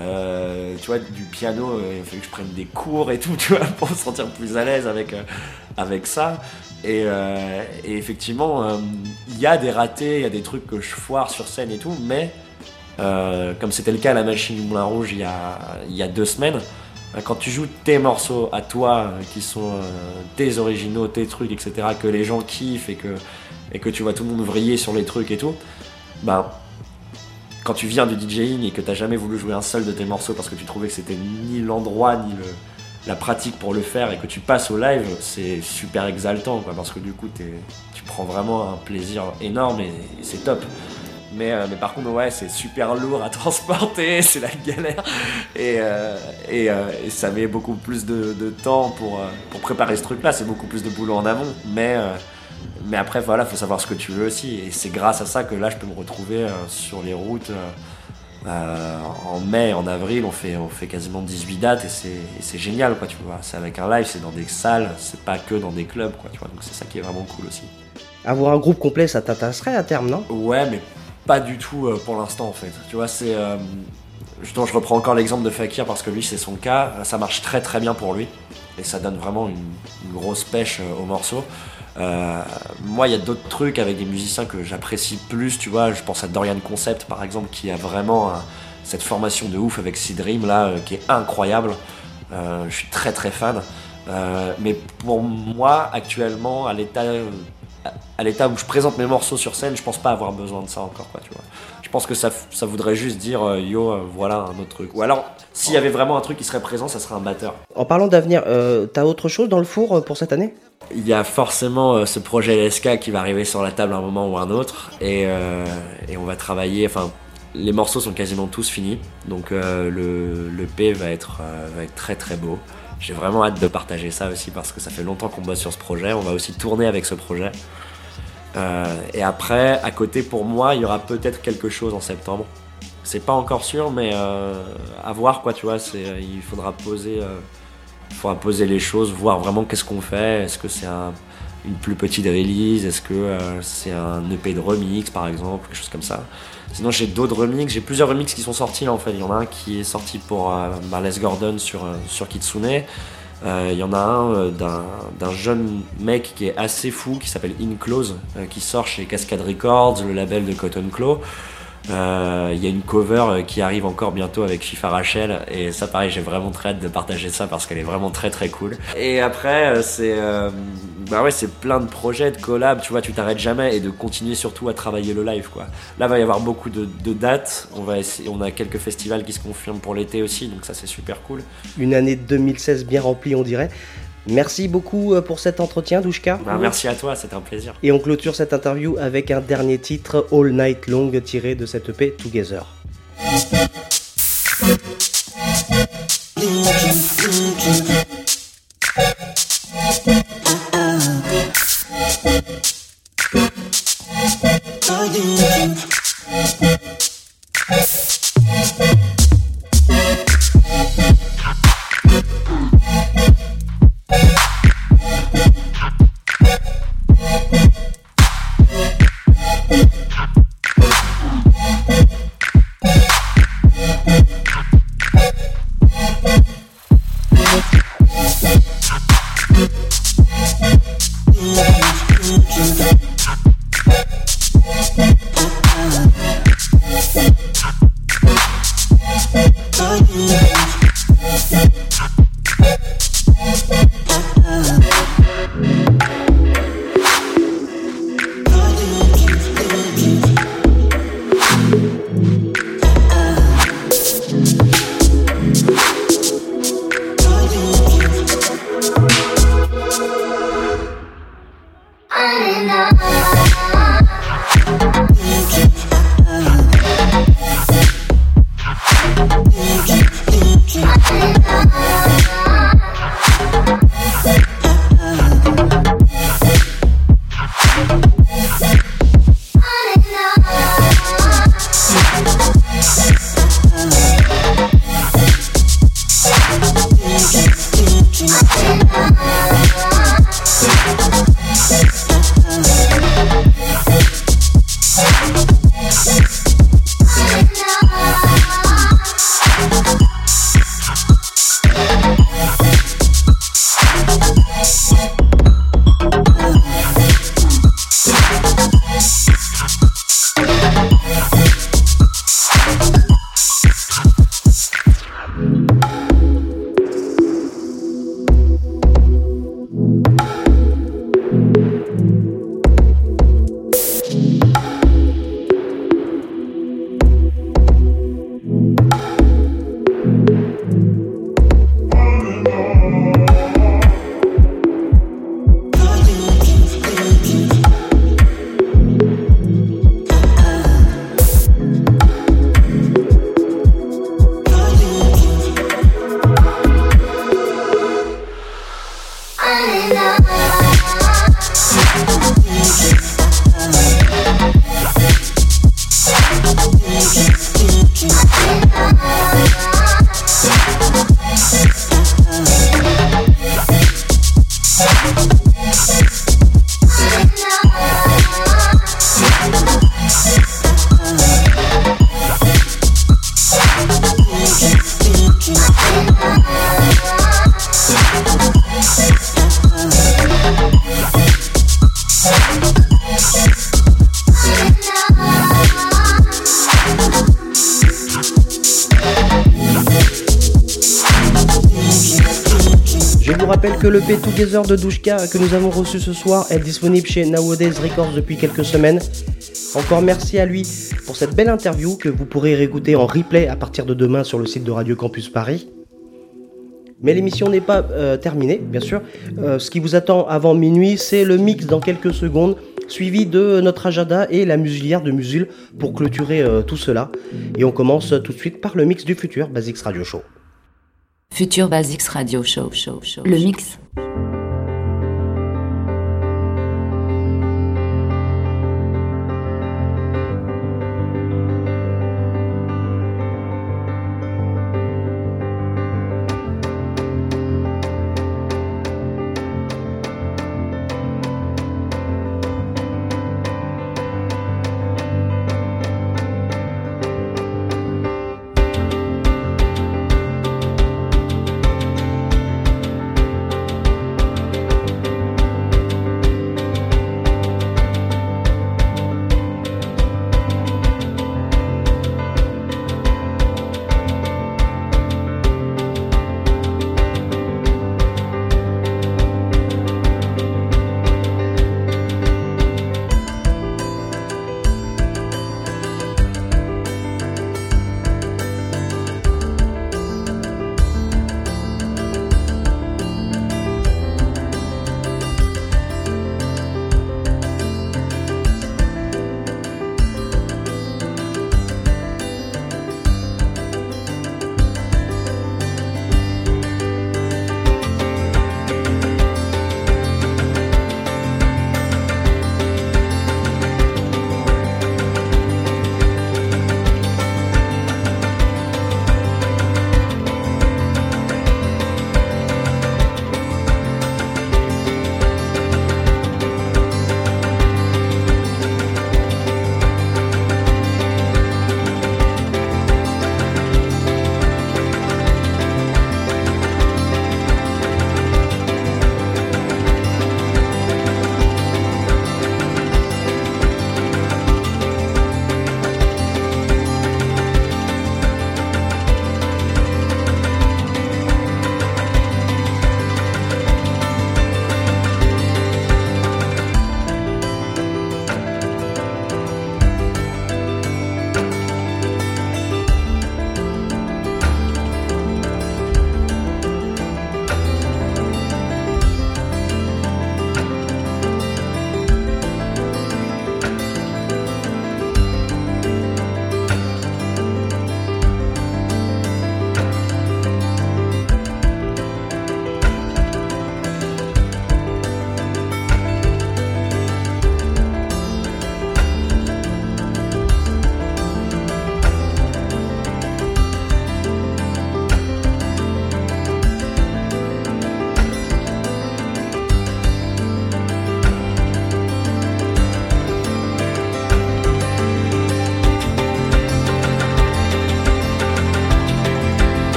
Speaker 12: Euh, tu vois, du piano, euh, il fallait que je prenne des cours et tout, [LAUGHS] tu vois, pour me sentir plus à l'aise avec, euh, avec ça. Et, euh, et effectivement, il y a des ratés, il y a des trucs que je foire sur scène et tout, mais comme c'était le cas à la machine du Moulin Rouge il y a, y a deux semaines, quand tu joues tes morceaux à toi, qui sont tes originaux, tes trucs, etc., que les gens kiffent et que, et que tu vois tout le monde vriller sur les trucs et tout, ben quand tu viens du DJing et que t'as jamais voulu jouer un seul de tes morceaux parce que tu trouvais que c'était ni l'endroit ni la pratique pour le faire et que tu passes au live, c'est super exaltant quoi, parce que du coup tu prends vraiment un plaisir énorme et, c'est top. Mais, euh, mais par contre, ouais, c'est super lourd à [LAUGHS] transporter, c'est la galère. Et, euh, euh, et ça met beaucoup plus de, temps pour, pour préparer ce truc-là, c'est beaucoup plus de boulot en amont. Mais, mais après, voilà, faut savoir ce que tu veux aussi. Et c'est grâce à ça que là, je peux me retrouver euh, sur les routes. euh, euh, en mai, en avril, on fait, on fait quasiment 18 dates et c'est, génial, quoi, tu vois. C'est avec un live, c'est dans des salles, c'est pas que dans des clubs, quoi, tu vois. Donc c'est ça qui est vraiment cool aussi.
Speaker 10: Avoir un groupe complet, ça t'intéresserait à terme, non?
Speaker 12: Ouais, mais pas du tout euh, pour l'instant en fait. Tu vois, c'est. euh, justement, je reprends encore l'exemple de Fakir parce que lui, c'est son cas. Ça marche très très bien pour lui. Et ça donne vraiment une, une grosse pêche au morceau. Euh, moi, il y a d'autres trucs avec des musiciens que j'apprécie plus. Tu vois, je pense à Dorian Concept par exemple, qui a vraiment un- cette formation de ouf avec Dream là, euh, qui est incroyable. Euh, je suis très très fan. Euh, mais pour moi, actuellement, à l'état à l'état où je présente mes morceaux sur scène, je pense pas avoir besoin de ça encore, quoi, tu vois. Je pense que ça, ça voudrait juste dire euh, yo, euh, voilà un autre truc. Ou alors, s'il y avait vraiment un truc qui serait présent, ça serait un batteur.
Speaker 10: En parlant d'avenir, euh, t'as autre chose dans le four pour cette année?
Speaker 12: Il y a forcément ce projet LSK qui va arriver sur la table à un moment ou un autre, et, et on va travailler. Enfin, les morceaux sont quasiment tous finis, donc le, le P va être, va être très très beau. J'ai vraiment hâte de partager ça aussi parce que ça fait longtemps qu'on bosse sur ce projet. On va aussi tourner avec ce projet. Euh, et après, à côté, pour moi, il y aura peut-être quelque chose en septembre. C'est pas encore sûr, mais euh, à voir quoi, tu vois. Euh, il faudra poser, faudra poser les choses, voir vraiment qu'est-ce qu'on fait. Est-ce que c'est un- une plus petite release? Est-ce que c'est un EP de remix, par exemple, quelque chose comme ça? Sinon, j'ai d'autres remixes. J'ai plusieurs remixes qui sont sortis là en fait. Il y en a un qui est sorti pour euh, Marles Gordon sur, euh, sur Kitsune. Euh, Il y en a un euh, d'un d'un jeune mec qui est assez fou qui s'appelle Inclose, euh, qui sort chez Cascade Records, le label de Cotton Claw. Euh, Il y a une cover euh, qui arrive encore bientôt avec FIFA Rachel et ça pareil j'ai vraiment très hâte de partager ça parce qu'elle est vraiment très très cool. Et après euh, c'est euh, bah ouais c'est plein de projets de collab tu vois tu t'arrêtes jamais et de continuer surtout à travailler le live quoi. Là va y avoir beaucoup de, de dates on va essayer, on a quelques festivals qui se confirment pour l'été aussi donc ça c'est super cool.
Speaker 10: Une année 2016 bien remplie, on dirait. Merci beaucoup euh, pour cet entretien, Douchka.
Speaker 12: Bah, merci à toi, c'était un plaisir.
Speaker 10: Et on clôture cette interview avec un dernier titre, All Night Long, tiré de cette EP Together. Together de Douchka que nous avons reçu ce soir est disponible chez Nowadays Records depuis quelques semaines. Encore merci à lui pour cette belle interview que vous pourrez réécouter en replay à partir de demain sur le site de Radio Campus Paris. Mais l'émission n'est pas euh, terminée, bien sûr. Euh, ce qui vous attend avant minuit, c'est le mix dans quelques secondes, suivi de notre agenda et la musilière de Musul pour clôturer euh, tout cela. Et on commence tout de suite par le mix du futur Basics Radio Show.
Speaker 11: Future Basics Radio Show. show, show le mix.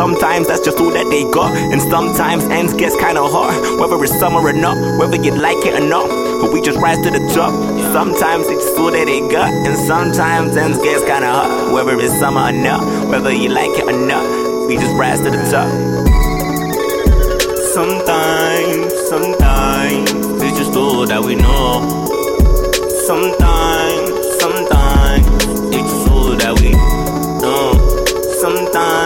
Speaker 7: Sometimes that's just all that they got. And sometimes ends gets kinda hard. Whether it's summer or not, whether you like it or not. But we just rise to the top. Sometimes it's just all that they got. And sometimes ends gets kinda hot. Whether it's summer or not, whether you like it or not. We just rise to the top. Sometimes, sometimes, it's just all that we know. Sometimes, sometimes, it's all that we know. Sometimes,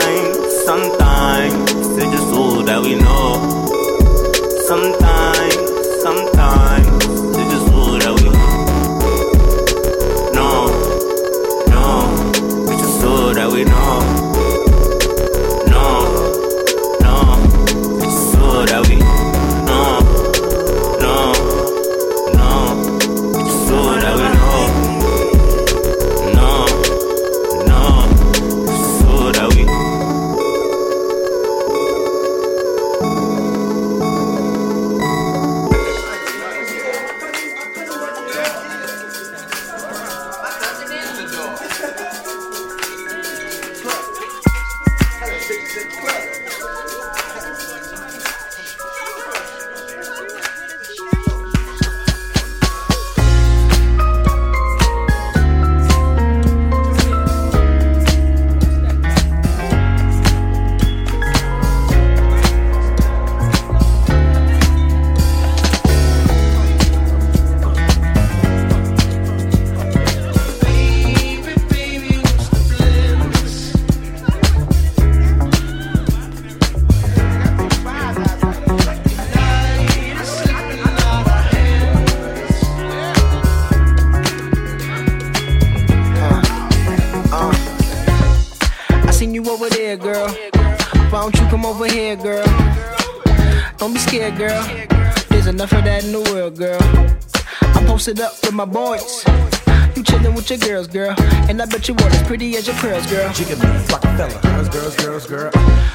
Speaker 2: I bet you are as pretty as your pearls, girl.
Speaker 4: Rockefeller. Girls, girls, girls, girl.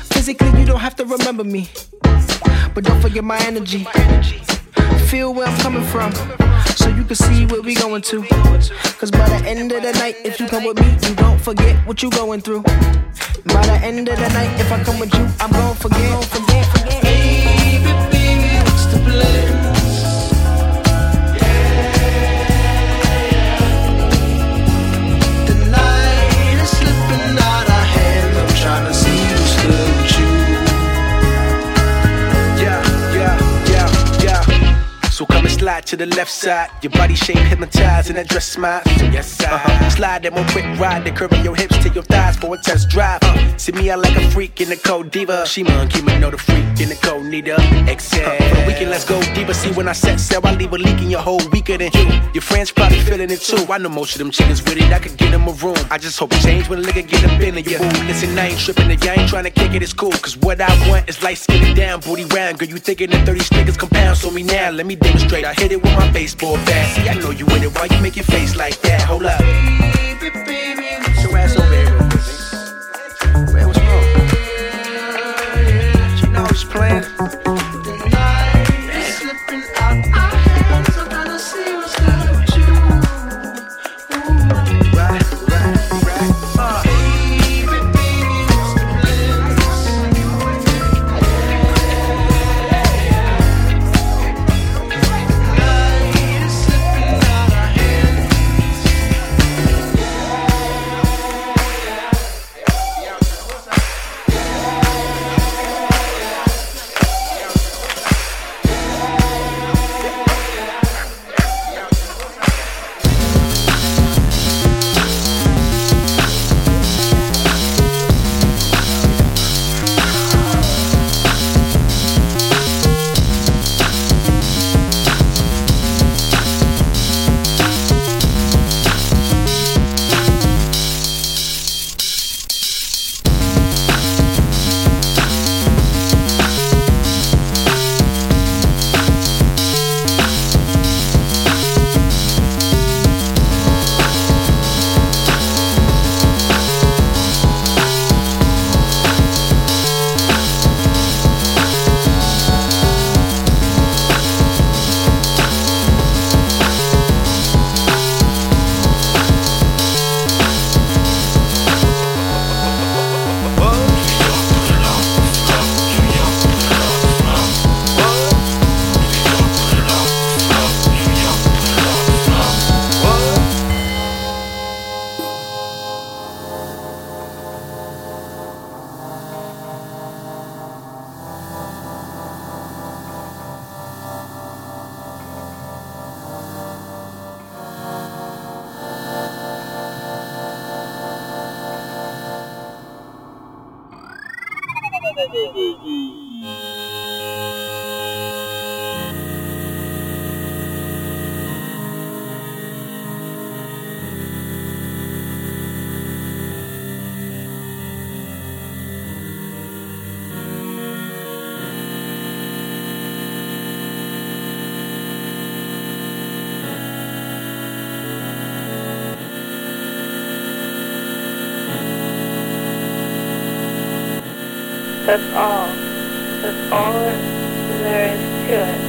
Speaker 2: Physically, you don't have to remember me. But don't forget my energy. Feel where I'm coming from. So you can see where we going to. Cause by the end of the night, if you come with me, you don't forget what you going through. By the end of the night, if I come with you, I'm gonna forget. Gonna forget, forget.
Speaker 5: Slide to the left side. Your body shape hypnotized and that dress smile. So yes, I uh-huh. slide that one quick ride. Then curving your hips to your thighs for a test drive. Uh, see me out like a freak in the cold diva. She monkey, me know the freak in the cold neither. Exhale. Uh, for the weekend, let's go deeper. See when I set sail, I leave a leak in your whole weaker than you. Your friends probably feeling it too. I know most of them chickens with it. I could get them a room. I just hope it change when a nigga get up in it. Yeah. Ooh, listen, I ain't tripping. It. I ain't trying to kick it. It's cool. Cause what I want is light skin down, booty round. Girl, you thinking the 30 stickers compound. So me now, let me demonstrate. I hit it
Speaker 2: with my baseball bat. See, I know you in it. Why you make your face like that? Hold up. Baby, baby, your ass over. Man, what's know playing.
Speaker 13: That's all. That's all there is to it.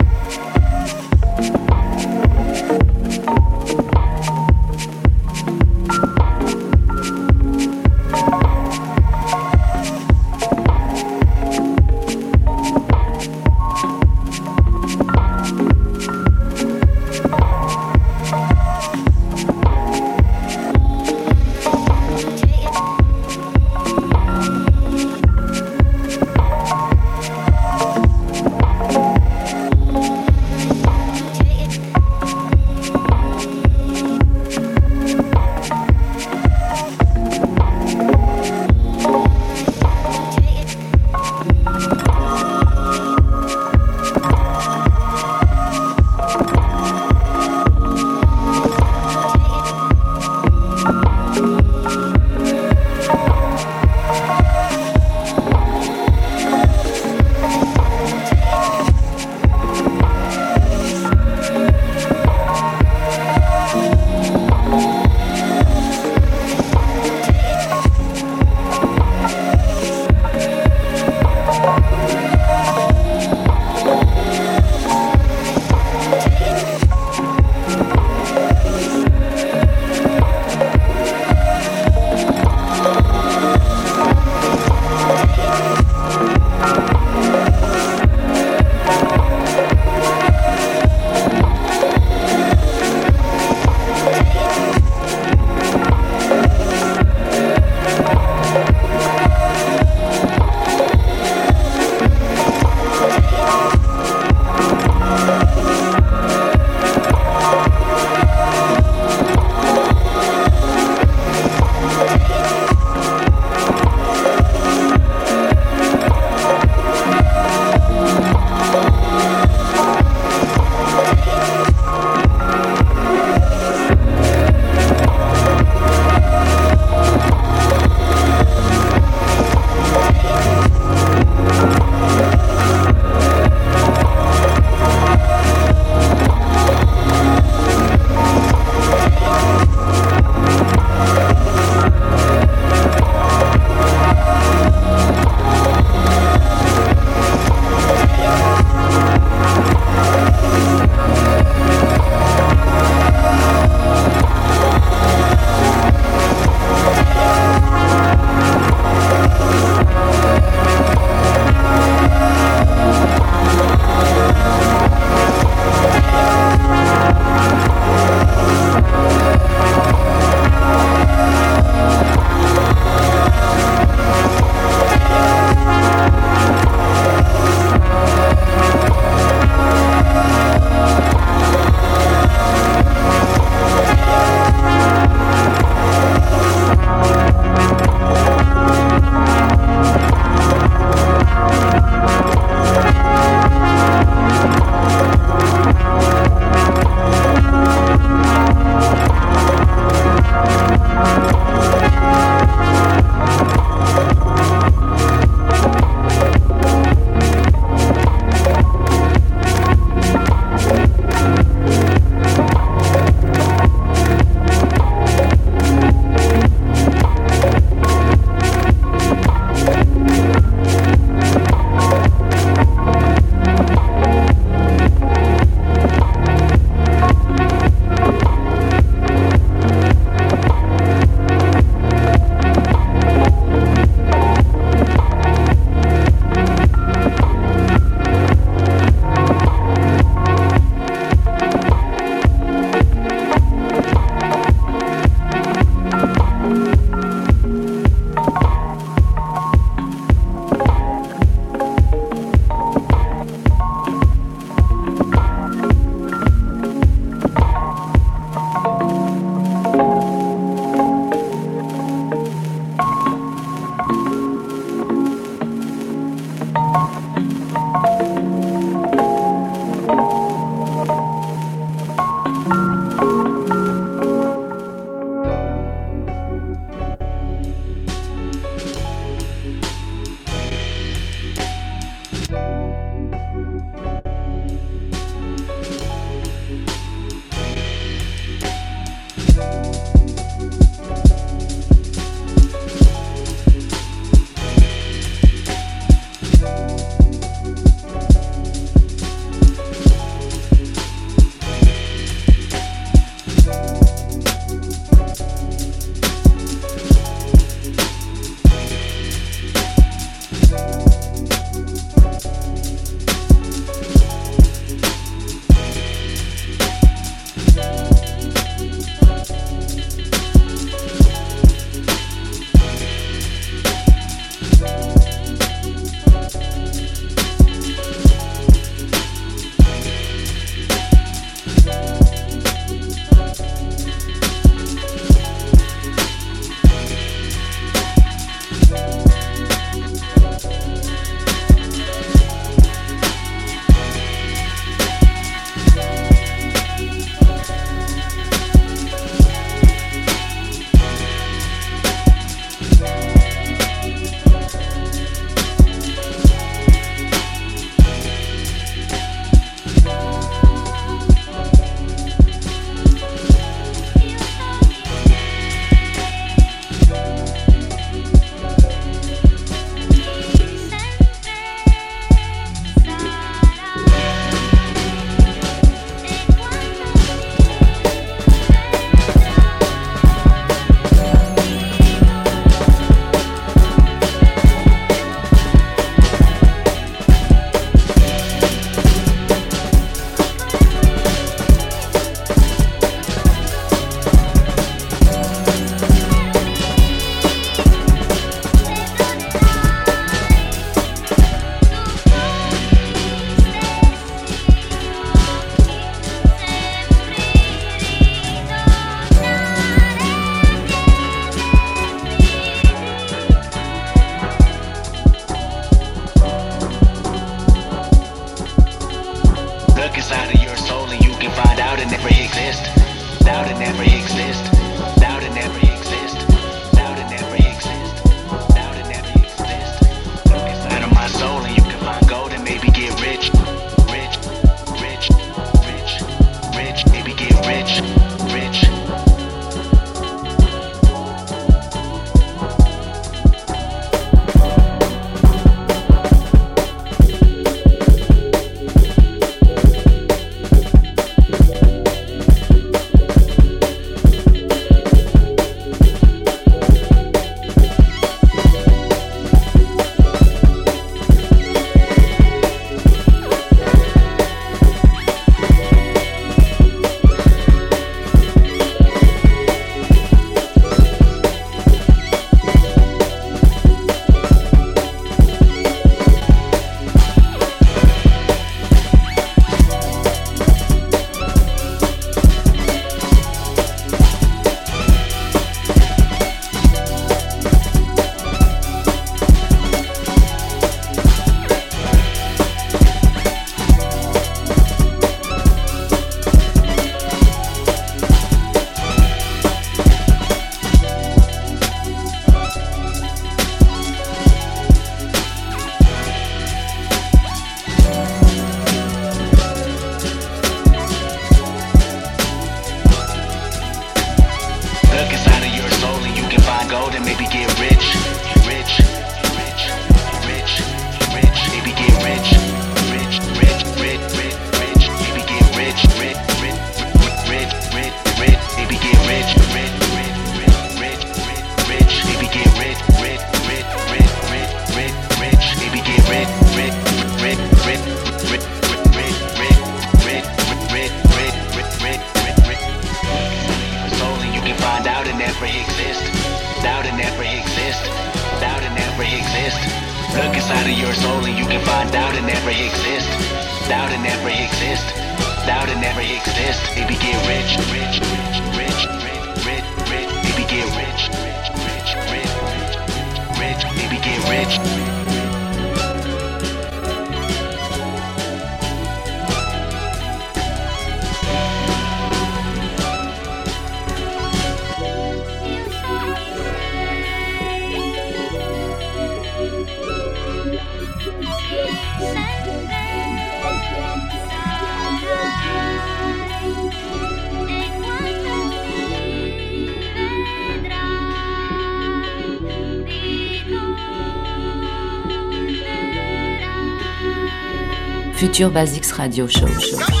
Speaker 11: Future Basics Radio show, show.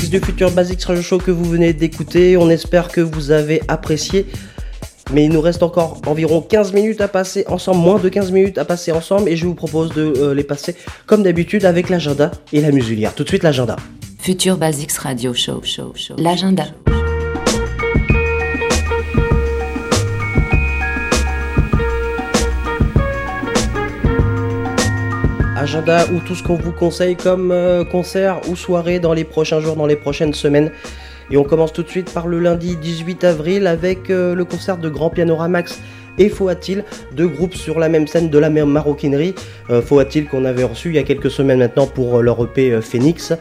Speaker 10: Mix du futur Basics Radio Show que vous venez d'écouter, on espère que vous avez apprécié. Mais il nous reste encore environ 15 minutes à passer ensemble, moins de 15 minutes à passer ensemble, et je vous propose de euh, les passer comme d'habitude avec l'agenda et la musulière. Tout de suite l'agenda.
Speaker 11: Future Basics Radio Show. show, show. L'agenda.
Speaker 10: Agenda ou tout ce qu'on vous conseille comme euh, concert ou soirée dans les prochains jours, dans les prochaines semaines. Et on commence tout de suite par le lundi 18 avril avec euh, le concert de Grand Pianoramax et Foatil, deux groupes sur la même scène de la même maroquinerie. Euh, qu'on avait reçu il y a quelques semaines maintenant pour euh, leur EP Phoenix.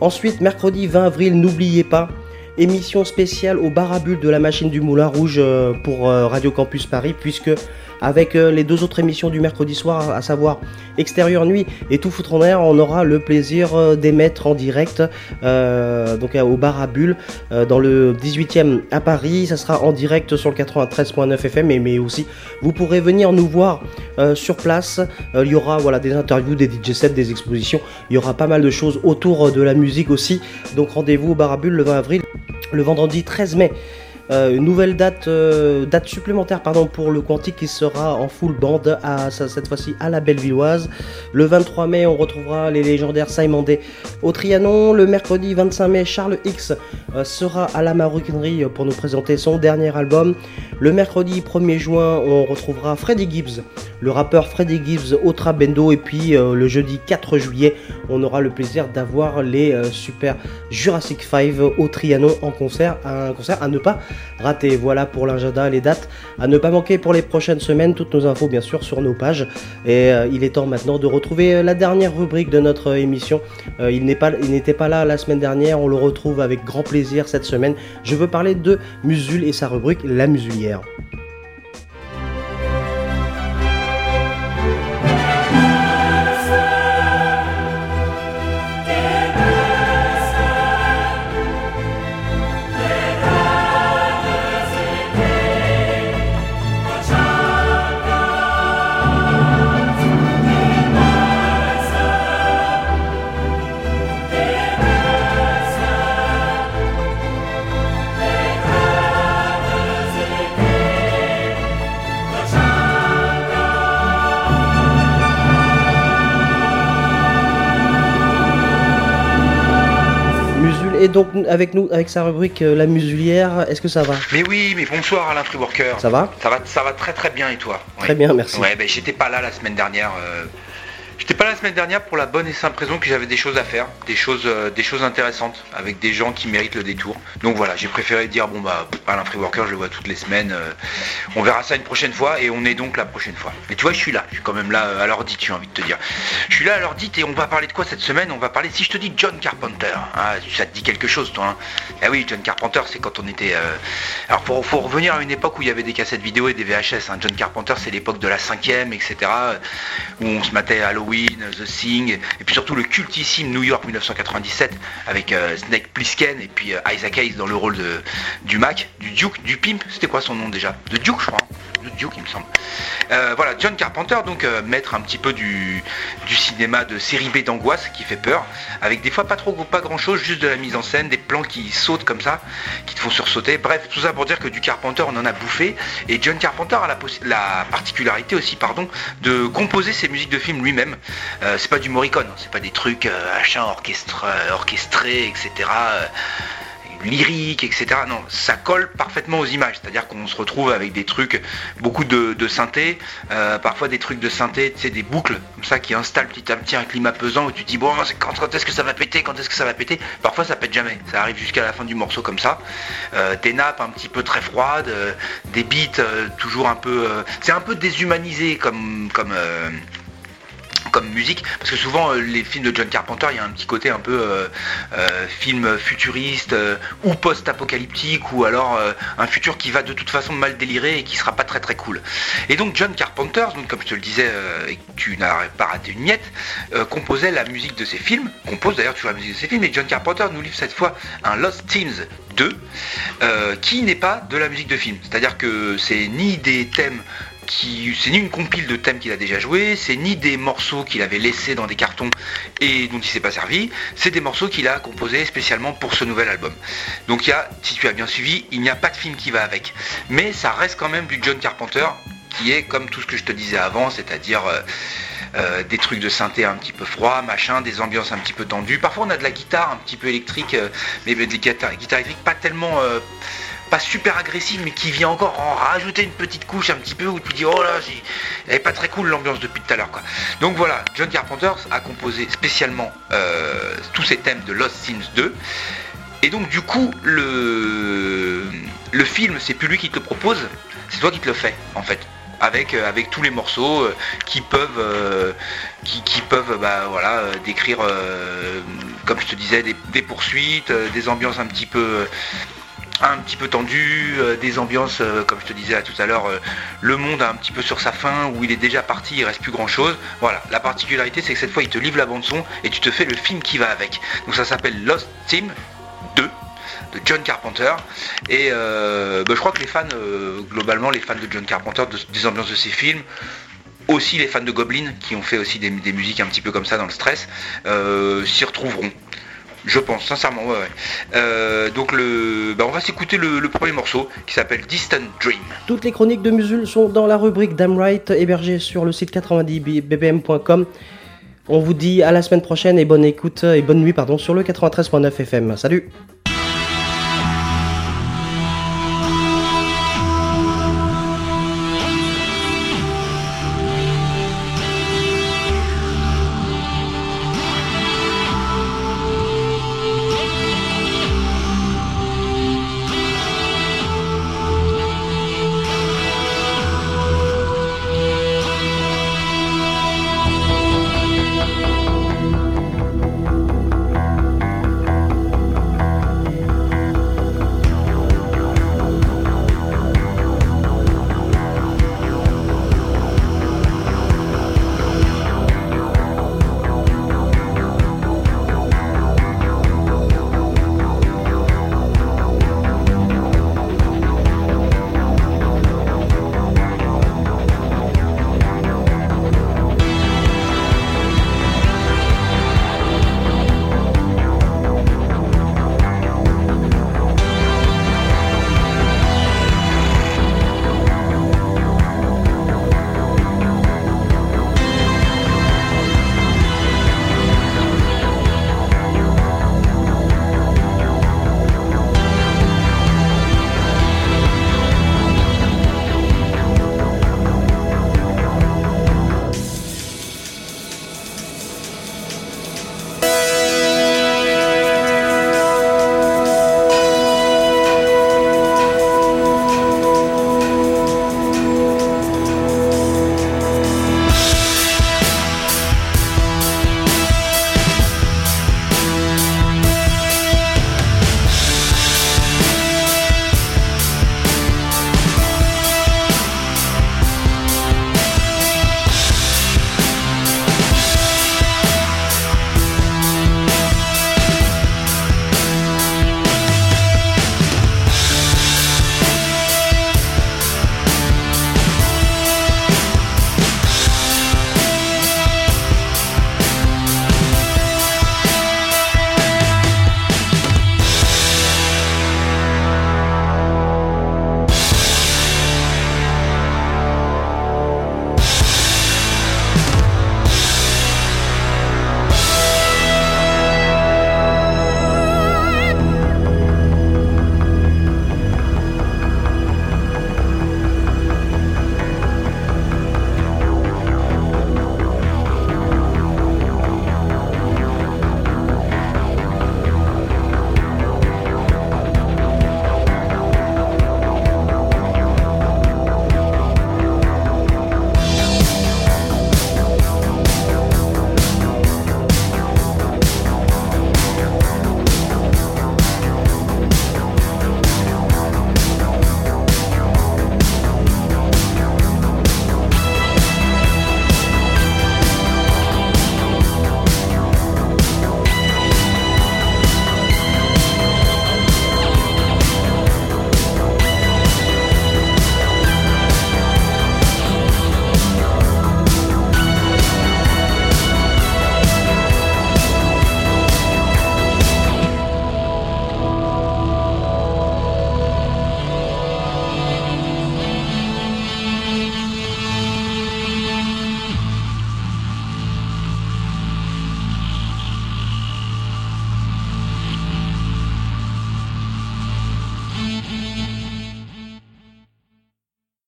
Speaker 10: Ensuite, mercredi 20 avril, n'oubliez pas, émission spéciale au bar à bulles de la machine du Moulin Rouge pour Radio Campus Paris, puisque avec euh, les deux autres émissions du mercredi soir, à savoir Extérieur Nuit et Tout Foutre en Air, on aura le plaisir euh, d'émettre en direct euh, donc au bar dans le 18e à Paris. Ça sera en direct sur le 93.9 FM, mais, aussi vous pourrez venir nous voir sur place. Il y aura des interviews, des DJ sets, des expositions. Il y aura pas mal de choses autour de la musique aussi. Donc rendez-vous au bar le 20 avril, le vendredi 13 mai. Euh, une nouvelle date, euh, date supplémentaire pardon, pour le Quantique qui sera en full band à, cette fois-ci à la Bellevilloise. Le 23 mai, on retrouvera les légendaires Simon Day au Trianon. Le mercredi 25 mai, Charles X euh, sera à la Maroquinerie pour nous présenter son dernier album. Le mercredi 1er juin, on retrouvera Freddie Gibbs, le rappeur Freddie Gibbs au Trabendo. Et puis le jeudi 4 juillet, on aura le plaisir d'avoir les super Jurassic 5 au Trianon en concert, un concert à ne pas rater. Voilà pour l'agenda, les dates à ne pas manquer pour les prochaines semaines. Toutes nos infos bien sûr sur nos pages. Et euh, il est temps maintenant de retrouver euh, la dernière rubrique de notre euh, émission. Il n'était pas là la semaine dernière. On le retrouve avec grand plaisir cette semaine. Je veux parler de Musul et sa rubrique La Musulière. Est donc avec nous avec sa rubrique euh, La Musulière. Est-ce que ça va?
Speaker 14: Mais oui, mais bonsoir Alain Freeworker.
Speaker 10: Ça va?
Speaker 14: Ça va, ça va très très bien et toi?
Speaker 10: Très bien, merci.
Speaker 14: Ouais, ben j'étais pas là la semaine dernière. euh, J'étais pas la semaine dernière pour la bonne et simple raison que j'avais des choses à faire, des choses, euh, des choses intéressantes avec des gens qui méritent le détour. Donc voilà, j'ai préféré dire bon bah Alain Freeworker, je le vois toutes les semaines. euh, on verra ça une prochaine fois et on est donc la prochaine fois. Mais tu vois, je suis là, je suis quand même là euh, à l'ordi, j'ai envie de te dire. Je suis là à l'ordi et on va parler de quoi cette semaine? On va parler, si je te dis John Carpenter, hein, ça te dit quelque chose toi hein? Ah oui, John Carpenter, c'est quand on était. Alors faut, faut revenir à une époque où il y avait des cassettes vidéo et des VHS. hein. John Carpenter, c'est l'époque de la cinquième, etc. Où on se matait Halloween, The Thing, et puis surtout le cultissime New York 1997 avec euh, Snake Plissken et puis euh, Isaac Hayes dans le rôle de, du Mac, du Duke, du Pimp. C'était quoi son nom déjà? De Duke, je crois. hein. De Duke, il me semble. Euh, voilà, John Carpenter, donc maître un petit peu du, cinéma de série B d'angoisse qui fait peur, avec des fois pas trop pas grand chose, juste de la mise en scène, des plans qui sautent comme ça, qui te font sursauter. Bref, tout ça pour dire que du Carpenter on en a bouffé, et John Carpenter a la, la particularité aussi, pardon, de composer ses musiques de films lui-même. Euh, c'est pas du Morricone, hein, c'est pas des trucs euh, machin orchestre, euh, orchestrés, etc. euh, lyrique, etc. Non, ça colle parfaitement aux images. C'est-à-dire qu'on se retrouve avec des trucs, beaucoup de, synthé, euh, parfois des trucs de synthé, sais, des boucles comme ça qui installent petit à petit un climat pesant où tu dis bon, c'est quand, est-ce que ça va péter, quand est-ce que ça va péter? Parfois ça pète jamais. Ça arrive jusqu'à la fin du morceau comme ça. Euh, des nappes un petit peu très froides, euh, des beats euh, toujours un peu, euh, c'est un peu déshumanisé comme comme euh, comme musique, parce que souvent euh, les films de John Carpenter, il y a un petit côté un peu euh, euh, film futuriste ou post-apocalyptique, ou alors un futur qui va de toute façon mal délirer et qui sera pas très très cool. Et donc John Carpenter, donc comme je te le disais, et tu n'as pas raté une miette, composait la musique de ses films, compose d'ailleurs toujours la musique de ses films, et John Carpenter nous livre cette fois un Lost Teams 2, euh, qui n'est pas de la musique de film. C'est-à-dire que c'est ni des thèmes c'est ni une compile de thèmes qu'il a déjà joué, c'est ni des morceaux qu'il avait laissés dans des cartons et dont il s'est pas servi, c'est des morceaux qu'il a composés spécialement pour ce nouvel album. Donc il y a, si tu as bien suivi, il n'y a pas de film qui va avec. Mais ça reste quand même du John Carpenter qui est comme tout ce que je te disais avant, c'est-à-dire euh, euh, des trucs de synthé un petit peu froid, machin, des ambiances un petit peu tendues. Parfois on a de la guitare un petit peu électrique, euh, mais des guitares, guitares électriques pas tellement super agressive, mais qui vient encore en rajouter une petite couche un petit peu où tu dis oh là, j'ai- elle est pas très cool l'ambiance depuis tout à l'heure quoi. Donc voilà, John Carpenter a composé spécialement euh, tous ces thèmes de Lost Sims 2. Et donc du coup le le film c'est plus lui qui te propose, c'est toi qui te le fais en fait. Avec, euh, avec tous les morceaux euh, qui peuvent qui, qui peuvent bah, voilà, décrire comme je te disais des, poursuites, des ambiances un petit peu un petit peu tendu, euh, des ambiances, euh, comme je te disais tout à l'heure, euh, le monde un petit peu sur sa fin, où il est déjà parti, il reste plus grand chose. Voilà, la particularité c'est que cette fois il te livre la bande son et tu te fais le film qui va avec. Donc ça s'appelle Lost Team 2 de John Carpenter et bah, je crois que les fans globalement les fans de John Carpenter de- des ambiances de ses films aussi les fans de Goblin qui ont fait aussi des, musiques un petit peu comme ça dans le stress s'y retrouveront je pense, sincèrement, ouais, ouais. Euh, donc le, bah, on va s'écouter le, premier morceau qui s'appelle Distant Dream.
Speaker 10: Toutes les chroniques de Musul sont dans la rubrique Damn Right, hébergée sur le site 90bbm.com. On vous dit à la semaine prochaine et bonne écoute et bonne nuit pardon sur le 93.9 FM. Salut